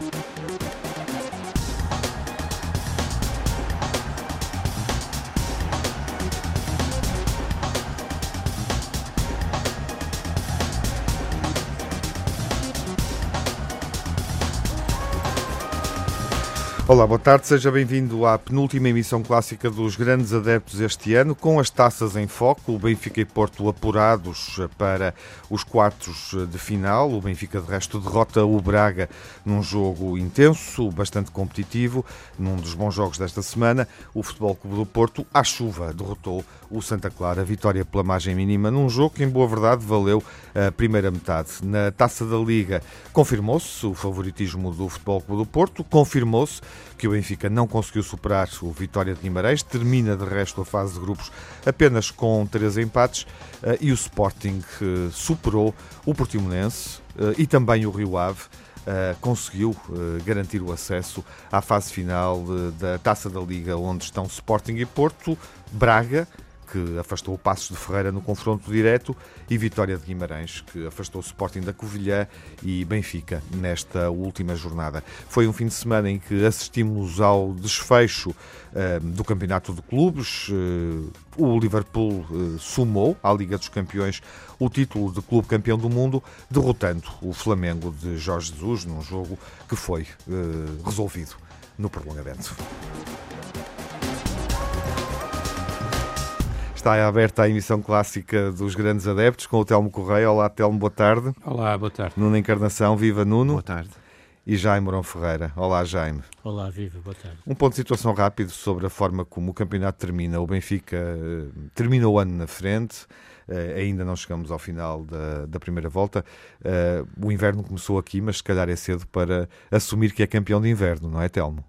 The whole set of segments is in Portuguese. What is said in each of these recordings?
Thank Olá, boa tarde, seja bem-vindo à penúltima emissão clássica dos grandes adeptos este ano, com as taças em foco, o Benfica e Porto apurados para os quartos de final. O Benfica, de resto, derrota o Braga num jogo intenso, bastante competitivo, num dos bons jogos desta semana. O Futebol Clube do Porto, à chuva, derrotou o Santa Clara, vitória pela margem mínima, num jogo que, em boa verdade, valeu a primeira metade. Na taça da Liga, confirmou-se o favoritismo do Futebol Clube do Porto, confirmou-se que o Benfica não conseguiu superar o Vitória de Guimarães, termina de resto a fase de grupos apenas com três empates eh, e o Sporting eh, superou o Portimonense eh, e também o Rio Ave. Uh, conseguiu uh, garantir o acesso à fase final da Taça da Liga, onde estão Sporting e Porto, Braga, que afastou o Passos de Ferreira no confronto direto, e Vitória de Guimarães, que afastou o Sporting da Covilhã e Benfica nesta última jornada. Foi um fim de semana em que assistimos ao desfecho uh, do Campeonato de Clubes. Uh, o Liverpool uh, sumou à Liga dos Campeões o título de clube campeão do mundo, derrotando o Flamengo de Jorge Jesus num jogo que foi resolvido no prolongamento. Está aberta a emissão clássica dos grandes adeptos com o Telmo Correia. Olá, Telmo, boa tarde. Olá, boa tarde. Nuno Encarnação, viva Nuno. Boa tarde. E Jaime Morão Ferreira. Olá, Jaime. Olá, viva, boa tarde. Um ponto de situação rápido sobre a forma como o campeonato termina. O Benfica uh, termina o ano na frente. Uh, ainda não chegamos ao final da, da primeira volta. Uh, o inverno começou aqui, mas se calhar é cedo para assumir que é campeão de inverno, não é, Telmo?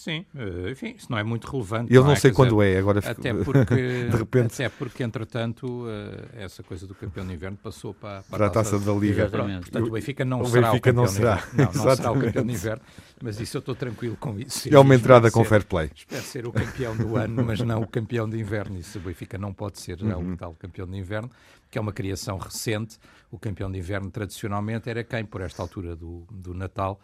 Sim, eh, enfim, isso não é muito relevante. Eu não, não é? sei quando dizer, é, agora até porque, de repente. Até porque, entretanto, eh, essa coisa do campeão de inverno passou para, para, para a taça, da Liga. Portanto, o Benfica não o será Benfica o campeão não será. de inverno. Não, não será o campeão de inverno, mas isso eu estou tranquilo com isso. É uma entrada com fair play. Espero ser o campeão do ano, mas não o campeão de inverno. Isso o Benfica não pode ser já uhum. o tal campeão de inverno, que é uma criação recente. O campeão de inverno, tradicionalmente, era quem, por esta altura do, do Natal,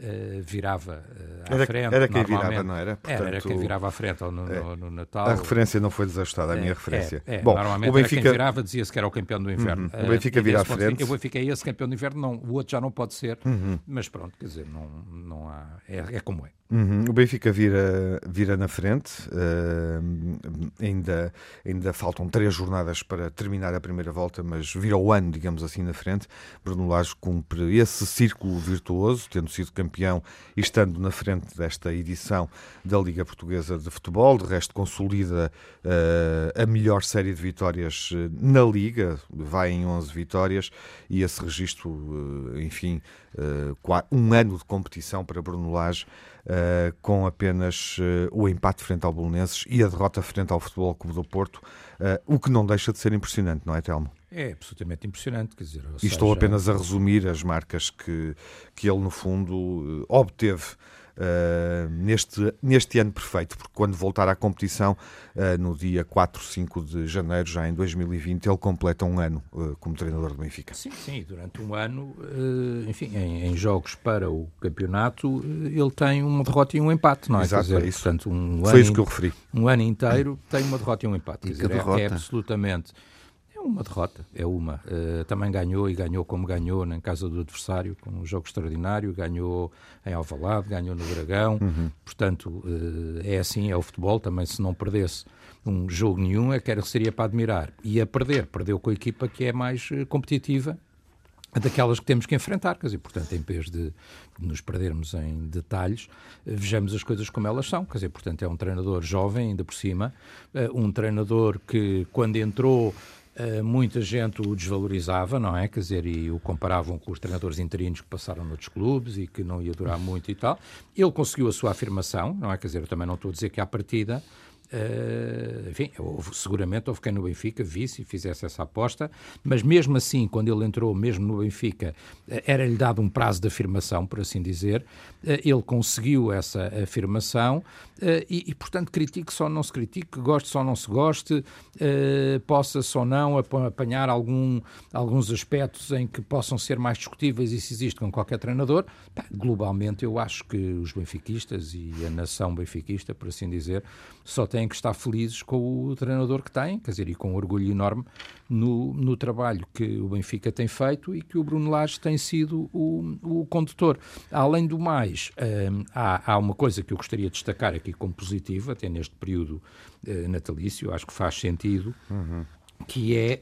Uh, virava uh, à era, frente. Era quem virava, não era? Portanto, era, era quem virava à frente no, no, é, no, Natal. A referência não foi desajustada, a minha é, referência. É, é, Bom, normalmente o Benfica... quem virava dizia-se que era o campeão do inverno. Uhum, o Benfica uh, vira à frente. O Benfica é esse campeão do inverno, não, o outro já não pode ser, uhum. mas pronto, quer dizer, não, não há, é, é como é. Uhum. O Benfica vira, vira na frente, uh, ainda, ainda faltam três jornadas para terminar a primeira volta, mas vira o ano, digamos assim, na frente. Bruno Lage cumpre esse círculo virtuoso, tendo sido campeão e estando na frente desta edição da Liga Portuguesa de Futebol. De resto, consolida uh, a melhor série de vitórias eh, na Liga, vai em 11 vitórias e esse registro, uh, enfim, um ano de competição para Bruno Lage uh, com apenas uh, o empate frente ao Bolonenses e a derrota frente ao Futebol Clube do Porto, uh, o que não deixa de ser impressionante, não é, Telmo? É absolutamente impressionante, quer dizer... E estou apenas a resumir as marcas que, que ele, no fundo, obteve uh, neste, neste ano perfeito, porque quando voltar à competição, uh, no dia 4, 5 de janeiro, já em 2020, ele completa um ano uh, como treinador do Benfica. Sim, sim, durante um ano, enfim, em, em, jogos para o campeonato, ele tem uma derrota e um empate, não é? Exato, dizer, é isso. Portanto, um Foi isso que eu referi. Um ano inteiro tem uma derrota e um empate. Quer dizer, é, é, absolutamente é uma derrota, é uma. Uh, também ganhou e ganhou como ganhou na casa do adversário, com um jogo extraordinário, ganhou em Alvalade, ganhou no Dragão, uhum. portanto uh, é assim, é o futebol, também se não perdesse um jogo nenhum, é que era, seria para admirar. E a perder, perdeu com a equipa que é mais uh, competitiva daquelas que temos que enfrentar, quer dizer, portanto, em vez de nos perdermos em detalhes, vejamos as coisas como elas são, quer dizer, portanto, é um treinador jovem, ainda por cima, um treinador que, quando entrou, muita gente o desvalorizava, não é? Quer dizer, e o comparavam com os treinadores interinos que passaram noutros clubes e que não ia durar muito e tal. Ele conseguiu a sua afirmação, não é? Quer dizer, eu também não estou a dizer que à partida Uh, enfim, houve, seguramente houve quem no Benfica visse e fizesse essa aposta, mas mesmo assim, quando ele entrou, mesmo no Benfica, uh, era-lhe dado um prazo de afirmação, por assim dizer. Uh, ele conseguiu essa afirmação e, e, portanto, critique só não se critique, goste só não se goste, possa-se ou não apanhar algum, alguns aspectos em que possam ser mais discutíveis, e se existe com qualquer treinador. globalmente, eu acho que os benfiquistas e a nação benfiquista, por assim dizer, só têm têm que estar felizes com o treinador que têm, quer dizer, e com um orgulho enorme no, no trabalho que o Benfica tem feito e que o Bruno Lage tem sido o, o condutor. Além do mais, hum, há, há uma coisa que eu gostaria de destacar aqui como positivo, até neste período uh, natalício, acho que faz sentido. Uhum que é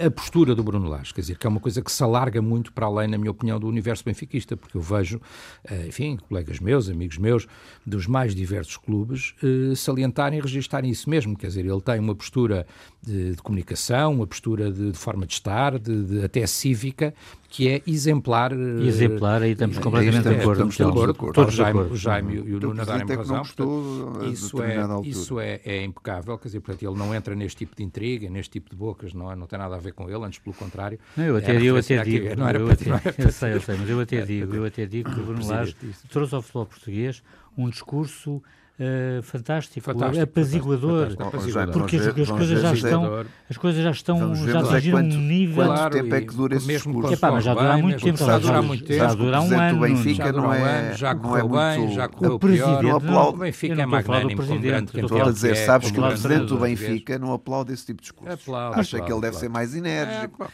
a, a, postura do Bruno Lage, quer dizer, que é uma coisa que se alarga muito para além, na minha opinião, do universo benfiquista, porque eu vejo, eh, enfim, colegas meus, amigos meus, dos mais diversos clubes, eh, salientarem e registarem isso mesmo, quer dizer, ele tem uma postura de, de comunicação, uma postura de, de forma de estar, de, de, até cívica, que é exemplar. Eh, exemplar, aí estamos completamente é, de acordo. Estamos de acordo. Todos, o Jaime, o Jaime e o Nuno darem razão. Portanto, isso é, isso é, é impecável, quer dizer, portanto, ele não entra neste tipo de intriga, neste tipo de bocas, não, é, não tem nada a ver com ele, antes pelo contrário. Não, eu até, eu até digo, não era eu, até, eu sei, eu sei, mas eu até digo, eu até digo que o Bruno Lage trouxe ao futebol português um discurso Uh, fantástico, fantástico, apaziguador, fantástico, porque as, as coisas já estão, as coisas já estão, já atingiram um nível. Quanto tempo é que dura esse discurso? Epá, mas já dura muito tempo, já dura muito tempo, já dura um ano. Benfica não é, já correu bem, já correu pior. Não aplaude. O Benfica é magnânimo, como grande Estou a dizer, sabes que o presidente do Benfica não aplaude esse tipo de discurso. Acha que ele deve ser mais enérgico,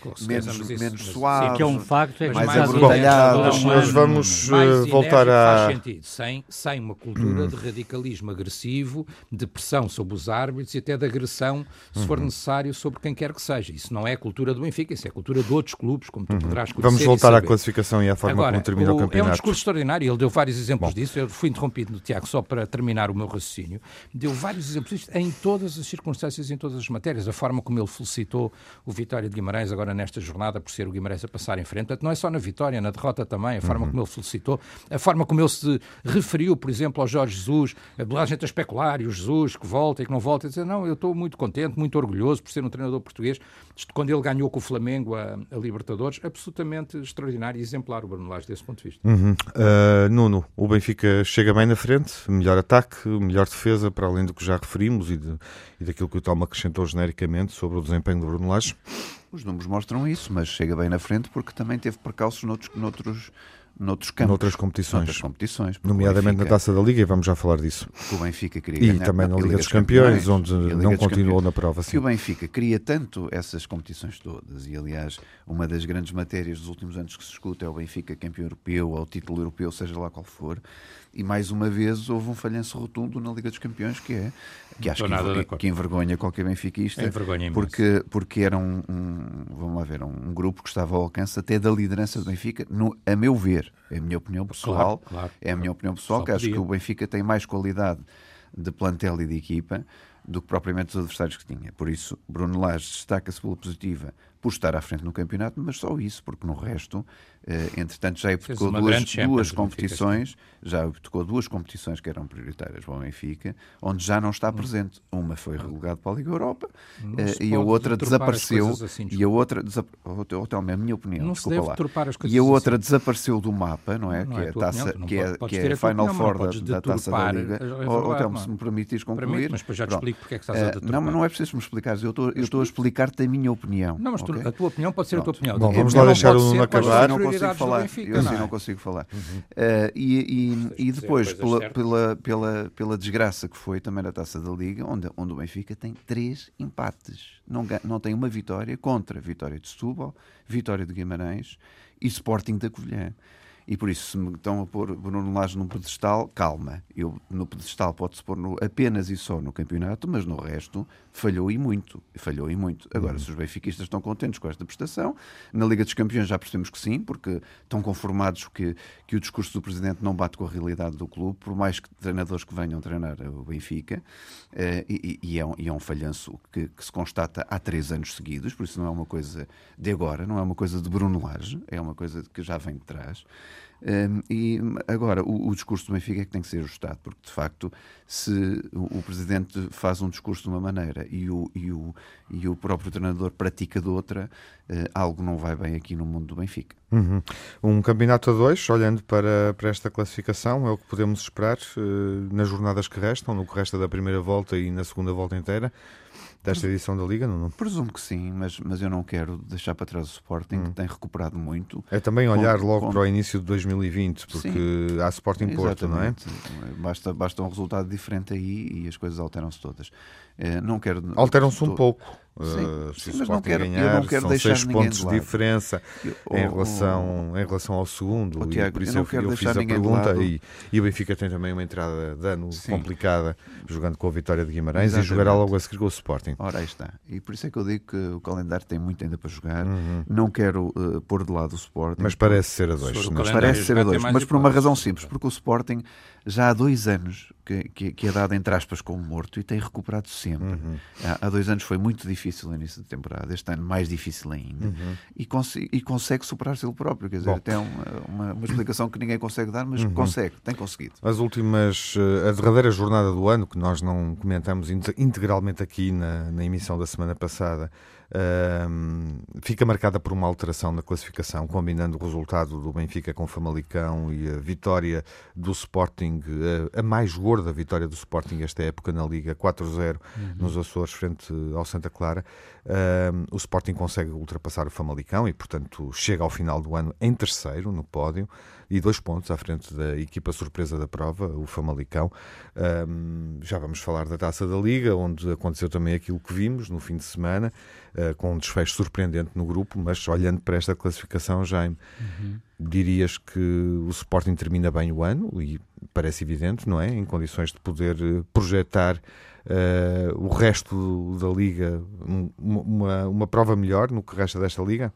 menos suave. Que é um facto, é mais abrutalhado. Mas vamos voltar a. Faz sentido, sem uma cultura de radicalismo radicalismo agressivo, de pressão sobre os árbitros e até de agressão, se uhum. for necessário, sobre quem quer que seja. Isso não é a cultura do Benfica, isso é a cultura de outros clubes, como tu uhum. poderás conhecer. Vamos voltar à classificação e à forma Agora, como termina o, o campeonato. É um discurso extraordinário, ele deu vários exemplos Bom. disso. Eu fui interrompido no Tiago só para terminar o meu raciocínio. Deu vários exemplos disso em todas as circunstâncias, em todas as matérias. A forma como ele felicitou o Vitória de Guimarães agora nesta jornada por ser o Guimarães a passar em frente. Portanto, não é só na vitória, na derrota também. A forma uhum. como ele felicitou, a forma como ele se referiu, por exemplo, ao Jorge Jesus. A gente a especular e o Jesus que volta e que não volta. E dizer, não, eu estou muito contente, muito orgulhoso por ser um treinador português. Quando ele ganhou com o Flamengo a, a Libertadores, absolutamente extraordinário e exemplar o Bruno Lage desse ponto de vista. Uhum. Uh, Nuno, o Benfica chega bem na frente, melhor ataque, melhor defesa, para além do que já referimos e, de, e daquilo que o Tom acrescentou genericamente sobre o desempenho do Bruno Lage. Os números mostram isso, mas chega bem na frente porque também teve percalços noutros, noutros noutros campos. Noutras competições. Noutras competições Nomeadamente Benfica, na Taça da Liga, e vamos já falar disso. Que o Benfica queria E ganhar, também na Liga, Liga dos Campeões, onde não continuou na prova. Que o Benfica queria tanto essas competições todas, e aliás, uma das grandes matérias dos últimos anos que se escuta é o Benfica campeão europeu, ou título europeu, seja lá qual for, e mais uma vez houve um falhanço rotundo na Liga dos Campeões, que é que acho que, que envergonha qualquer benfiquista, porque, porque era um, um, vamos lá ver, um grupo que estava ao alcance até da liderança do Benfica, no, a meu ver, é a minha opinião pessoal, claro, claro, é a minha opinião pessoal, que acho que o Benfica tem mais qualidade de plantel e de equipa do que propriamente os adversários que tinha. Por isso, Bruno Lage destaca-se pela positiva por estar à frente no campeonato, mas só isso, porque no resto Uh, entretanto, já tocou duas, duas competições, já tocou duas competições que eram prioritárias para o Benfica, onde já não está hum. presente. Uma foi relegado para a Liga Europa uh, e a outra desapareceu. Assim, e a outra desapareceu. a minha opinião, não desculpa lá. E a outra assim. desapareceu do mapa, não é? Não que, é, é a taça, que é, que é a Final Four da, da taça da Liga. Ou, se me permites concluir. mas depois já te explico porque é que estás a eh, deturpar. Não, não é preciso me explicar, eu estou, eu estou a explicar-te a minha opinião. Não, mas a tua opinião pode ser a tua opinião. Bom, vamos lá deixar o acabar consigo falar. eu assim não consigo falar. Uhum. Uh, e, e, e depois, pela, pela, pela, pela desgraça que foi também na taça da Liga, onde, onde o Benfica tem três empates. Não, não tem uma vitória contra Vitória de Setúbal, Vitória de Guimarães e Sporting da Covilhã. E por isso, se me estão a pôr Bruno Lage num pedestal, calma. Eu, no pedestal pode-se pôr no, apenas e só no campeonato, mas no resto falhou e muito. Falhou e muito. Agora, uhum. se os benfiquistas estão contentes com esta prestação, na Liga dos Campeões já percebemos que sim, porque estão conformados que, que o discurso do Presidente não bate com a realidade do clube, por mais que treinadores que venham treinar o Benfica, uh, e, e, é um, e, é um, falhanço que, que, se constata há três anos seguidos, por isso não é uma coisa de agora, não é uma coisa de Bruno Lage, é uma coisa que já vem de trás. Um, e agora, o, o, discurso do Benfica é que tem que ser ajustado, porque de facto, se o, o presidente faz um discurso de uma maneira e o, e o, e o próprio treinador pratica de outra, uh, algo não vai bem aqui no mundo do Benfica. Uhum. Um campeonato a dois, olhando para, para esta classificação, é o que podemos esperar uh, nas jornadas que restam, no que resta da primeira volta e na segunda volta inteira desta edição da Liga, não? Presumo que sim, mas, mas eu não quero deixar para trás o Sporting, hum. que tem recuperado muito. É também olhar com, logo com... para o início de 2020, porque sim, há Sporting Porto, não é? Basta, basta um resultado diferente aí e as coisas alteram-se todas. É, não quero... Alteram-se um pouco. Sim, se sim, mas não quero, ganhar, eu não quero são deixar seis pontos de, de diferença eu, oh, em, relação, oh, em relação ao segundo. Oh, Tiago, por isso eu, eu, eu fiz a pergunta. E, e, o Benfica tem também uma entrada de ano sim. complicada, jogando com a vitória de Guimarães Exatamente. e jogará logo a seguir com o Sporting. Ora, aí está. E por isso é que eu digo que o calendário tem muito ainda para jogar. Uhum. Não quero uh, pôr de lado o Sporting. Mas parece ser a dois. Mas parece ser a dois. Mas por uma razão simples, porque o Sporting já há dois anos que, que, que, é dado entre aspas como morto e tem recuperado sempre. Uhum. Há, há, dois anos foi muito difícil no início da temporada, este ano mais difícil ainda, uhum. e, cons e, consegue superar-se ele próprio. Quer dizer, tem uma, uma, uma, explicação que ninguém consegue dar, mas uhum. consegue, tem conseguido. As últimas, eh, a derradeira jornada do ano, que nós não comentamos integralmente aqui na, na emissão da semana passada, fica marcada por uma alteração na classificação, combinando o resultado do Benfica com o Famalicão e a vitória do Sporting, a, a mais gorda vitória do Sporting esta época na Liga, 4-0 uhum. nos Açores frente ao Santa Clara. o Sporting consegue ultrapassar o Famalicão e, portanto, chega ao final do ano em terceiro no pódio e dois pontos à frente da equipa surpresa da prova, o Famalicão. Um, já vamos falar da Taça da Liga, onde aconteceu também aquilo que vimos no fim de semana, uh, com um desfecho surpreendente no grupo, mas olhando para esta classificação, Jaime, uhum. dirias que o Sporting termina bem o ano, e parece evidente, não é? Em condições de poder eh, projetar uh, o resto da Liga, uma, uma prova melhor no que resta desta Liga?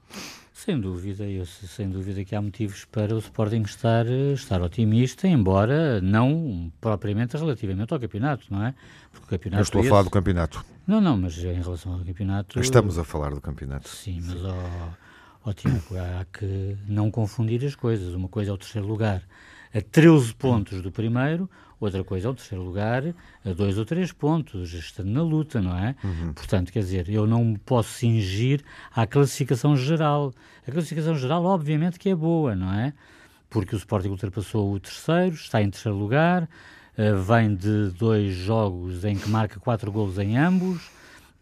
Sem dúvida, eu, sem dúvida que há motivos para o Sporting estar, estar otimista, embora não propriamente relativamente ao campeonato, não é? Porque o campeonato eu estou esse... a falar do campeonato. Não, não, mas em relação ao campeonato... Estamos a falar do campeonato. Sim, mas, ó, Tiago, há que não confundir as coisas. Uma coisa é o terceiro lugar a 13 pontos do primeiro, Outra coisa é o terceiro lugar a dois ou três pontos, estando na luta, não é? Uhum. Portanto, quer dizer, eu não me posso cingir à classificação geral. A classificação geral, obviamente, que é boa, não é? Porque o Sporting ultrapassou o terceiro, está em terceiro lugar, uh, vem de dois jogos em que marca quatro golos em ambos,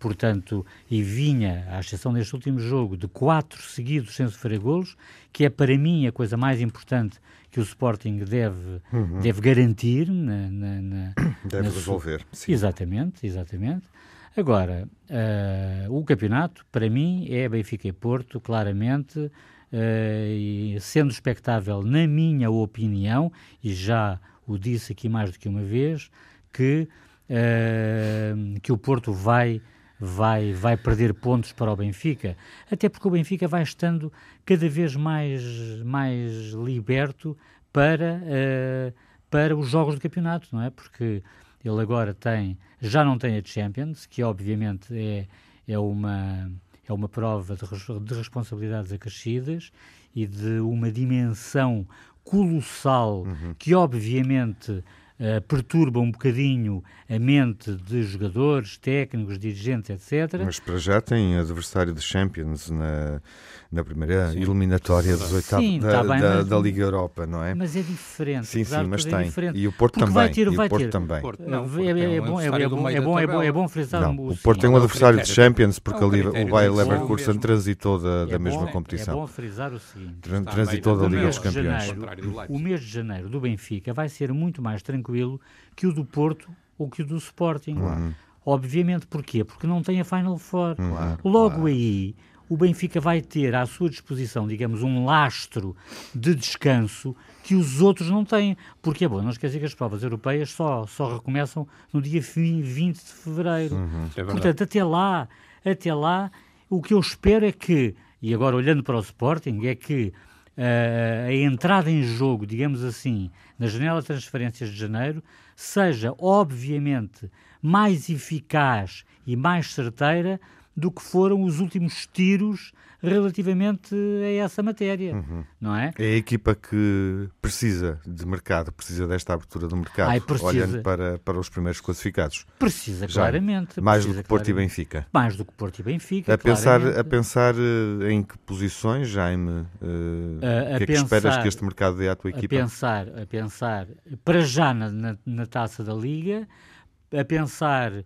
portanto, e vinha, à exceção deste último jogo, de quatro seguidos sem sofrer golos, que é para mim a coisa mais importante que o Sporting deve, uhum. deve garantir. Na, na, na deve na resolver. Sim. Exatamente, exatamente. Agora, uh, o campeonato, para mim, é Benfica e Porto, claramente, uh, e sendo expectável, na minha opinião, e já o disse aqui mais do que uma vez, que, uh, que o Porto vai vai, vai perder pontos para o Benfica, até porque o Benfica vai estando cada vez mais, mais liberto para, uh, para os jogos do campeonato, não é? Porque ele agora tem, já não tem a Champions, que obviamente é, é, uma, é uma prova de, de responsabilidades acrescidas e de uma dimensão colossal uhum. que obviamente uh, perturba um bocadinho a mente de jogadores, técnicos, dirigentes, etc. Mas para já tem adversário de Champions na, na primeira sim. eliminatória dos oitavos da, tá da, da, Liga Europa, não é? Mas é diferente. Sim, sim, mas é tem. Diferente. E o Porto Porque também. Vai ter, vai o Porto ter. também. Não, é, é, é, bom, é, bom, é, bom, é, bom, é bom frisar não, o, o Porto tem um adversário de Champions porque ali o Bayer Leverkusen transitou da, da mesma competição. É bom frisar o seguinte. Transitou da Liga dos Campeões. O mês de janeiro do Benfica vai ser muito mais tranquilo que o do Porto ou que o do Sporting. Uhum. Obviamente, porquê? Porque não tem a Final Four. Uhum. Logo claro. aí, o Benfica vai ter à sua disposição, digamos, um lastro de descanso que os outros não têm. Porque é bom, não esquecer que as provas europeias só, só recomeçam no dia 20 de fevereiro. Uhum. É Portanto, até lá, até lá, o que eu espero é que, e agora olhando para o Sporting, é que a entrada em jogo, digamos assim, na janela de transferências de janeiro, seja obviamente mais eficaz e mais certeira do que foram os últimos tiros relativamente a essa matéria, uhum. não é? É a equipa que precisa de mercado, precisa desta abertura do mercado, Ai, olhando para, para os primeiros classificados. Precisa, Já, claramente. Mais precisa, do que Porto claramente. e Benfica. Mais do que Porto e Benfica, A pensar, a pensar eh, em que posições, Jaime, uh, a, a que é que esperas que este mercado dê à tua equipa? A pensar, a pensar para já na, na, na taça da Liga, a pensar uh,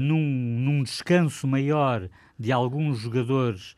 num, num descanso maior de alguns jogadores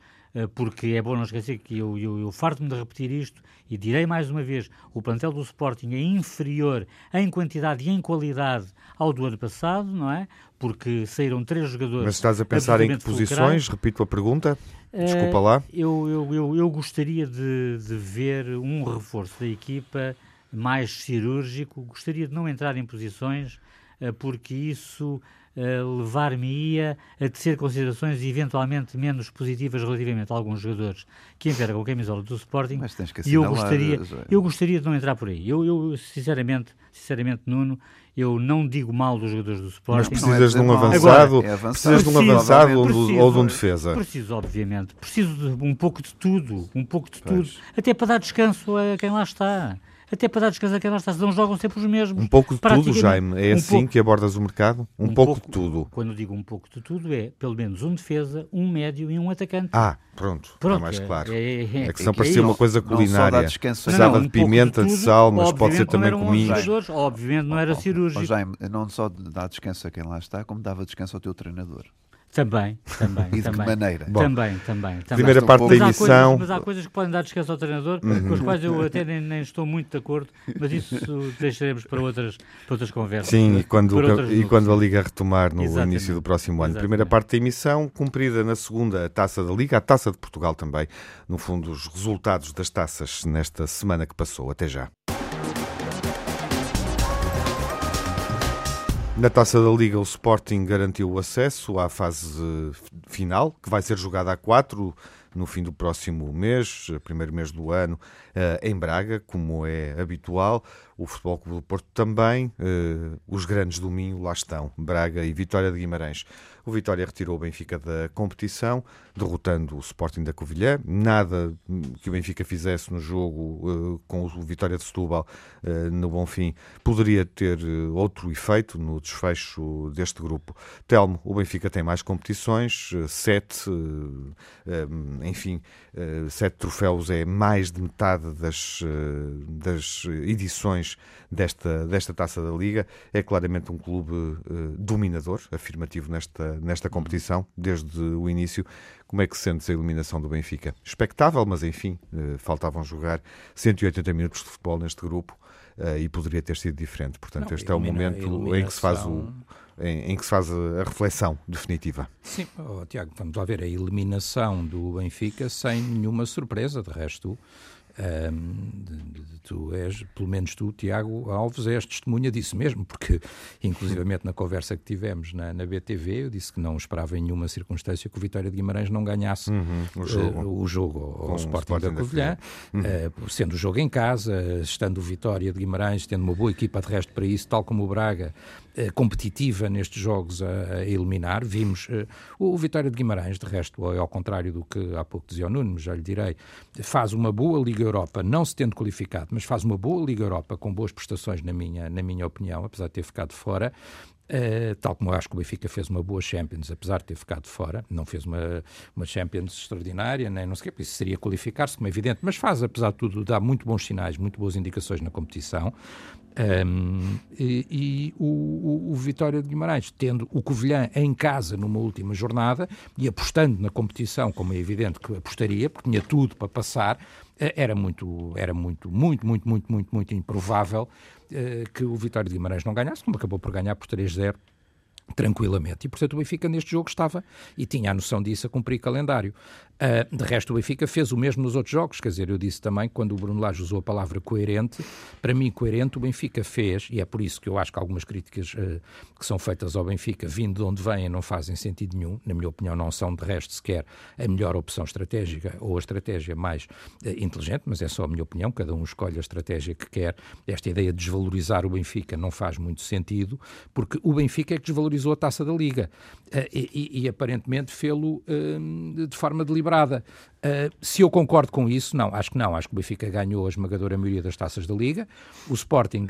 porque é bom não esquecer que eu, eu, eu farto-me de repetir isto e direi mais uma vez: o plantel do Sporting é inferior em quantidade e em qualidade ao do ano passado, não é? Porque saíram três jogadores. Mas estás a pensar em que posições? Repito a pergunta. Desculpa lá. Eu, eu, eu, eu, gostaria de, de ver um reforço da equipa mais cirúrgico. Gostaria de não entrar em posições, uh, porque isso uh, levar-me-ia a tecer considerações eventualmente menos positivas relativamente a alguns jogadores que envergam a camisola do Sporting. Mas tens que e eu gostaria, eu gostaria de não entrar por aí. Eu, eu sinceramente, sinceramente, Nuno, eu não digo mal dos jogadores do Sporting. Mas precisas é de um avançado, Agora, é precisas de um avançado ou, preciso, ou de um defesa. Preciso, obviamente. Preciso de um pouco de tudo, um pouco de pois. tudo, até para dar descanso a quem lá está até para dar descanso àquela estação, não jogam sempre os mesmos. Um pouco de tudo, Jaime. É um assim pouco, que abordas o mercado? Um, um pouco, pouco, de tudo. Quando digo um pouco de tudo, é pelo menos um defesa, um médio e um atacante. Ah, pronto. pronto é mais claro. É, é, é, é que não parecia uma coisa culinária. Não descanso. Precisava de pimenta, de, tudo, de sal, mas pode ser também comigo. Obviamente não era cirúrgico. Jaime, não só dá descanso a quem lá está, como dava descanso ao teu treinador. Também, também. e de também. que maneira? Bom, também, também, também. Primeira parte da emissão. Mas há, coisas, mas há coisas que podem dar descanso ao treinador, uhum. com as quais eu até nem, nem, estou muito de acordo, mas isso deixaremos para outras, para outras conversas. Sim, e quando, e quando a Liga retomar no Exatamente. início do próximo ano. Exatamente. Primeira parte da emissão, cumprida na segunda taça da Liga, a taça de Portugal também. No fundo, os resultados das taças nesta semana que passou. Até já. Na taça da Liga, o Sporting garantiu o acesso à fase final, que vai ser jogada a quatro no fim do próximo mês, primeiro mês do ano, eh, em Braga, como é habitual. O Futebol Clube do Porto também. Eh, os grandes do Minho lá estão, Braga e Vitória de Guimarães. O Vitória retirou o Benfica da competição, derrotando o Sporting da Covilhã. Nada que o Benfica fizesse no jogo com o Vitória de Setúbal no Bonfim poderia ter outro efeito no desfecho deste grupo. Telmo, o Benfica tem mais competições, sete, enfim, sete troféus é mais de metade das, das edições desta, desta taça da Liga. É claramente um clube dominador, afirmativo nesta nesta, competição, desde o início. Como é que sentes a eliminação do Benfica? Expectável, mas enfim, eh, faltavam jogar 180 minutos de futebol neste grupo eh, e poderia ter sido diferente. Portanto, Não, este é o momento em que se faz o. Em, em, que se faz a reflexão definitiva. Sim, oh, Tiago, vamos lá ver a eliminação do Benfica sem nenhuma surpresa, de resto um, tu és, pelo menos tu, Tiago Alves, és testemunha disso mesmo, porque, inclusivamente na conversa que tivemos na, na BTV, eu disse que não esperava em nenhuma circunstância que o Vitória de Guimarães não ganhasse uhum, o jogo, uh, o jogo ao, Sporting, Sporting da Covilhã, uhum. uh, sendo o jogo em casa, estando o Vitória de Guimarães, tendo uma boa equipa de resto para isso, tal como o Braga, competitiva nestes jogos a, a eliminar. Vimos o, o Vitória de Guimarães, de resto, ao contrário do que há pouco dizia o Nuno, já lhe direi, faz uma boa Liga Europa, não se tendo qualificado, mas faz uma boa Liga Europa com boas prestações, na minha, na minha opinião, apesar de ter ficado fora. Uh, tal como eu acho que o Benfica fez uma boa Champions, apesar de ter ficado fora, não fez uma, uma Champions extraordinária, nem não sei o que, isso seria qualificar-se, como é evidente, mas faz, apesar de tudo, dá muito bons sinais, muito boas indicações na competição. Um, e, e o, o, o, Vitória de Guimarães, tendo o Covilhã em casa numa última jornada e apostando na competição, como é evidente que apostaria, porque tinha tudo para passar, era muito, era muito, muito, muito, muito, muito, muito improvável uh, que o Vitória de Guimarães não ganhasse, como acabou por ganhar por 3-0 tranquilamente. E, portanto, o Benfica neste jogo estava, e tinha a noção disso, a cumprir calendário. Uh, de resto, o Benfica fez o mesmo nos outros jogos, quer dizer, eu disse também, quando o Bruno Lage usou a palavra coerente, para mim, coerente, o Benfica fez, e é por isso que eu acho que algumas críticas uh, que são feitas ao Benfica, vindo de onde vêm, não fazem sentido nenhum, na minha opinião, não são, de resto, sequer a melhor opção estratégica ou a estratégia mais uh, inteligente, mas é só a minha opinião, cada um escolhe a estratégia que quer. Esta ideia de desvalorizar o Benfica não faz muito sentido, porque o Benfica é que desvalorizou a taça da Liga. Uh, e, e, aparentemente fê-lo de forma deliberada quebrada Uh, se eu concordo com isso, não, acho que não. Acho que o Benfica ganhou a esmagadora maioria das taças da Liga. O Sporting,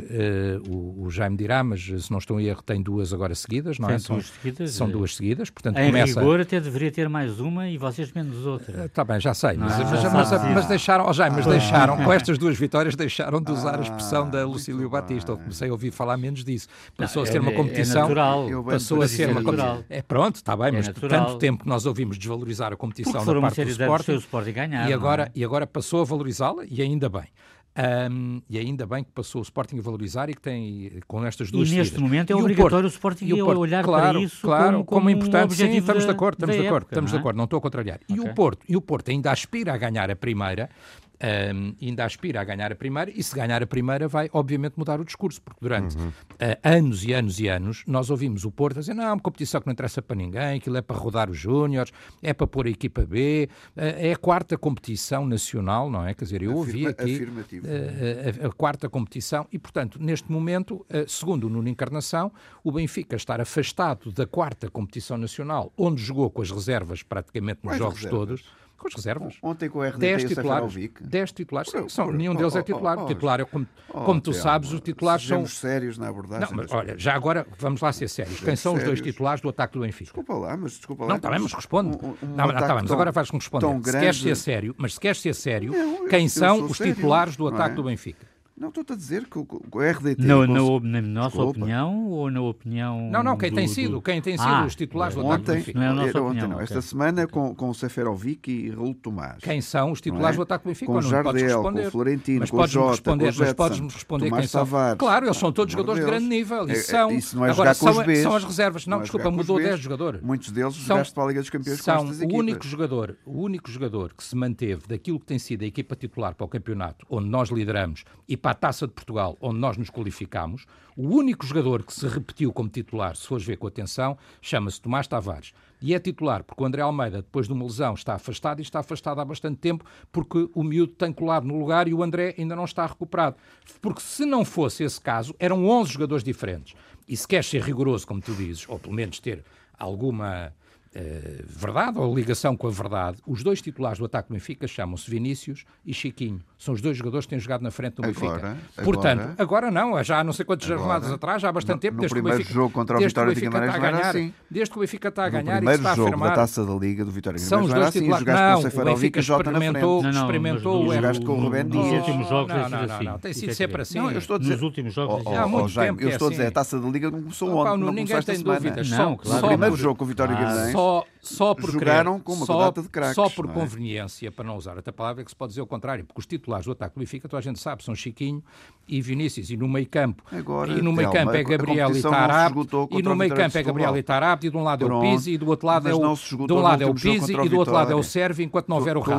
o, o, Jaime dirá, mas se não estou em erro, tem duas agora seguidas, não é? São duas seguidas. São duas seguidas. Portanto, em começa... rigor até deveria ter mais uma e vocês menos outra. Está bem, já sei. Mas, mas, mas, mas, deixaram, oh, Jaime, mas deixaram, com estas duas vitórias, deixaram de usar a expressão da Lucílio Batista. Eu comecei a ouvir falar menos disso. Passou não, a ser é, uma competição. É natural. Passou a ser uma competição. É pronto, está bem, mas por tanto tempo que nós ouvimos desvalorizar a competição da parte do Sporting, Sporting ganhar, e agora, é? e agora passou a valorizá-la e ainda bem. Um, e ainda bem que passou o Sporting a valorizar e que tem com estas duas E neste momento é obrigatório o, Porto, o Sporting o Porto, olhar claro, para isso claro, como, como, como importante. Um sim, estamos de acordo, estamos de acordo, época, estamos não é? de acordo, não estou a contrariar. Okay. E o Porto, e o Porto ainda aspira a ganhar a primeira, um, ainda aspira a ganhar a primeira e se ganhar a primeira vai obviamente mudar o discurso, porque durante uhum. uh, anos e anos e anos nós ouvimos o Porto dizer não, é uma competição que não interessa para ninguém, aquilo é para rodar os júniores, é para pôr a equipa B, uh, é a quarta competição nacional, não é? Quer dizer, eu ouvi aqui uh, a, a, quarta competição e, portanto, neste momento, segundo o Nuno Encarnação, o Benfica estar afastado da quarta competição nacional, onde jogou com as reservas praticamente nos jogos reservas? todos com as reservas. Ontem com o RDT 10 titulares, 10 titulares, sim, são, nenhum deles é titular. O titular é como, como tu sabes, os titulares são... sérios na abordagem. Não, mas olha, já agora vamos lá ser sérios. Quem são os dois titulares do ataque do Benfica? Desculpa lá, mas desculpa lá. Não, está bem, mas responde. Não, não, está bem, mas agora vais-me responder. Se queres ser sério, mas se queres ser sério, quem são os titulares do ataque do Benfica? Não, estou a dizer que o, RDT... No, no, na nossa Desculpa. opinião ou na opinião... Não, não, quem do, tem sido, do... quem tem sido ah, os titulares do ataque Benfica. Não é a nossa ontem. Não. Esta okay. semana com, com o Seferovic e Raul Tomás. Quem são os titulares é? do ataque do Benfica? Com o Jardel, com o Florentino, mas com o Jota, responder, com o Jetson, Mas podes-me responder Tomás quem são. Tavares. Claro, eles são todos jogadores de grande nível. E é, são... Isso não é Agora, são, são as reservas. Não, desculpa, mudou 10 jogadores. Muitos deles jogaste para a Liga dos Campeões são o único jogador, o único jogador que se manteve daquilo que tem sido a equipa titular para o campeonato, onde nós lideramos, e para a Taça de Portugal, onde nós nos qualificamos. O único jogador que se repetiu como titular, se fores ver com atenção, chama-se Tomás Tavares. E é titular porque o André Almeida, depois de uma lesão, está afastado e está afastado há bastante tempo porque o miúdo tem colado no lugar e o André ainda não está recuperado. Porque se não fosse esse caso, eram 11 jogadores diferentes. E se queres ser rigoroso, como tu dizes, ou pelo menos ter alguma uh, verdade ou ligação com a verdade, os dois titulares do ataque do Benfica chamam-se Vinícius e Chiquinho. São os dois jogadores que têm jogado na frente do Benfica. Agora, Portanto, agora, agora não, já há não sei quantas jornadas atrás, já há bastante no, tempo, no desde primeiro que o Benfica, jogo contra o Vitória de Guimarães está a ganhar, assim. desde que o Benfica está a ganhar primeiro e está a jogo afirmar, da Taça da Liga do Vitória de Guimarães são os dois titulares. Não, o Benfica experimentou, não, não, experimentou o jogaste com o Rubén Nos últimos jogos não, não, não, não, tem sido sempre assim. Não, eu estou a dizer, nos últimos jogos há muito tempo Eu estou a dizer, a Taça da Liga não começou ontem, não ninguém tem dúvidas. Não, o primeiro jogo com o Vitória de Guimarães só por jogaram com uma só, de craques. Só por conveniência, para não usar outra palavra, é que se pode dizer o contrário, porque os titulares do ataque do Benfica, toda a gente sabe, são Chiquinho e Vinícius, e no meio campo, Agora, e no meio campo é Gabriel e Tarap, e no meio campo é Gabriel e Tarap, e de um lado é o Pizzi, e do outro lado é o, de um lado é o Pizzi, e do outro lado é o Sérvio, enquanto não houver o Rafa.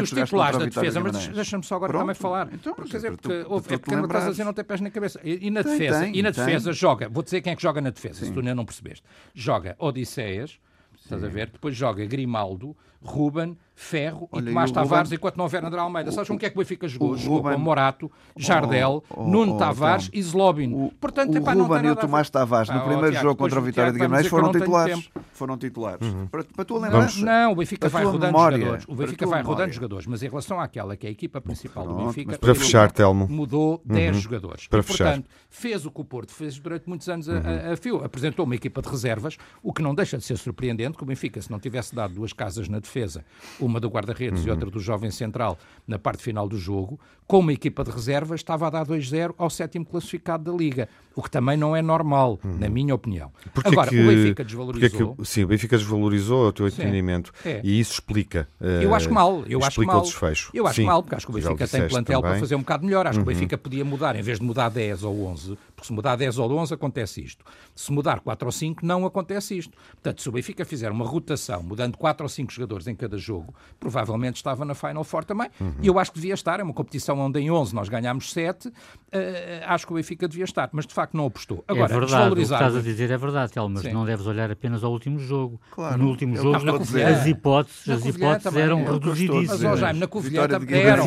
e os titulares da defesa, mas deixa-me só agora também falar, então, quer dizer, porque é porque estás a dizer não tem pés na cabeça. E na defesa, e na defesa joga, vou dizer quem é que joga na defesa, se tu ainda não percebeste. Joga Odisseias, estás a ver? Depois joga Grimaldo, Ruben, Ferro Olha, e Tomás e Tavares, Ruben... enquanto não houver André Almeida. Sabes com que é que o Benfica jogou? O jogou Ruben... com Morato, Jardel, oh, oh, Nuno oh, Tavares então, e Zlobin. O, Portanto, o epá, Ruben e o Tomás Tavares, no ah, primeiro Tiago, jogo contra o Vitória de Guimarães, foram titulares. Foram titulares. Uhum. Para, para a tua lembrança. Não, o Benfica vai rodando memória, jogadores. O Benfica vai rodando jogadores, mas em relação àquela que é a equipa principal do Benfica, para fechar, Telmo. mudou 10 uhum. jogadores. Para fechar. portanto, fez o que o Porto fez durante muitos anos a, a fio. Apresentou uma equipa de reservas, o que não deixa de ser surpreendente que o Benfica, se não tivesse dado duas casas na defesa, uma do guarda-redes uhum. e outra do jovem central na parte final do jogo, com uma equipa de reservas, estava a dar 2-0 ao sétimo classificado da Liga, o que também não é normal, uhum. na minha opinião. Porque Agora, que, o Benfica desvalorizou. Que, sim, o Benfica desvalorizou o teu entendimento é. e isso explica. Uh, eu acho mal, eu acho mal. o desfecho. Eu acho sim, mal, porque acho que o Benfica tem plantel também. para fazer um bocado melhor. Acho uhum. que o uhum. Benfica podia mudar, em vez de mudar 10 ou 11, porque se mudar 10 ou 11 acontece isto. Se mudar 4 ou 5, não acontece isto. Portanto, se o Benfica fizer uma rotação, mudando 4 ou 5 jogadores em cada jogo, provavelmente estava na Final Four também. Uhum. E eu acho que devia estar. É uma competição onde em 11 nós ganhámos 7. Uh, eh, acho que o Benfica devia estar, mas de facto não apostou. É Agora, é verdade, o que estás a dizer é verdade, Tel, mas Sim. não deves olhar apenas ao último jogo. Claro, no último jogo, as hipóteses, as hipóteses eram reduzidíssimas. Mas, Jaime, na Covilhã eram.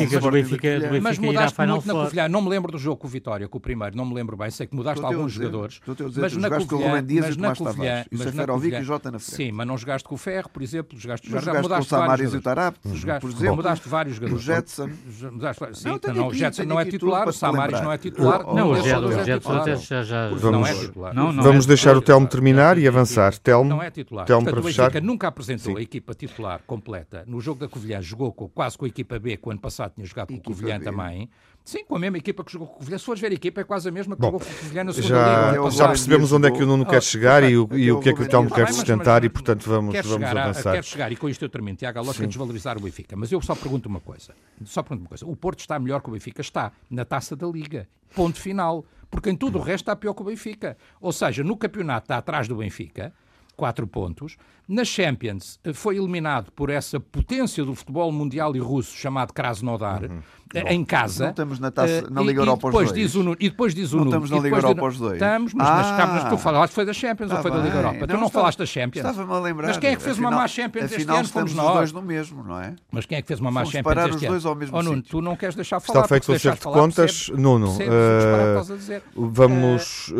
Mas mudaste muito na Covilhã. Não me lembro do jogo com o Vitória, com o primeiro, não me lembro bem. Sei que mudaste alguns jogadores. Mas na Covilhã, mas na Covilhã, mas na Covilhã, sim, mas não jogaste com o Ferro, por exemplo, jogaste, jogaste com o Samaris e o Tarap, por exemplo. Mudaste vários jogadores. O Jetson. Sim, não, o Jetson não é titular, o Samaris não é titular. Não, o Jetson já não é titular. Vamos deixar o Telmo terminar e avançar. Telmo, não é titular. Telmo Portanto, para o Benfica nunca apresentou a equipa titular completa. No jogo da Covilhã jogou quase com a equipa B, que o ano passado tinha jogado com o Covilhã também. Sim, com a mesma equipa que jogou com o Covilhã. Se fores ver a equipa, é quase a mesma que Bom, jogou com o Covilhã na segunda já, Liga. Já percebemos onde é que o Nuno quer chegar e o, e o que é que o Telmo quer sustentar e, portanto, vamos, vamos avançar. Quer chegar, e com isto eu termino, Tiago, a lógica é desvalorizar o Benfica. Mas eu só pergunto uma coisa. Só pergunto uma coisa. O Porto está melhor que o Benfica? Está. Na taça da Liga. Ponto final. Porque em tudo o resto está pior que o Benfica. Ou seja, no campeonato está atrás do Benfica quatro pontos. Na Champions eh, foi eliminado por essa potência do futebol mundial e russo chamado Krasnodar, uhum. Eh, em casa. Não estamos na, taça, na Liga e, Europa e depois diz o E depois diz o Não estamos na Liga Europa os dois. Estamos, mas, ah, mas, tu falaste foi da Champions tá ou foi bem. da Liga Europa? Não, tu não falaste da Champions. Estava-me a lembrar. Mas quem é que fez afinal, uma má Champions este ano? Fomos nós. os dois no mesmo, não é? Mas quem é que fez uma má Fomos Champions este os dois ao mesmo oh, Nuno, tu não queres deixar falar. Está feito o acerto de contas. Nuno, vamos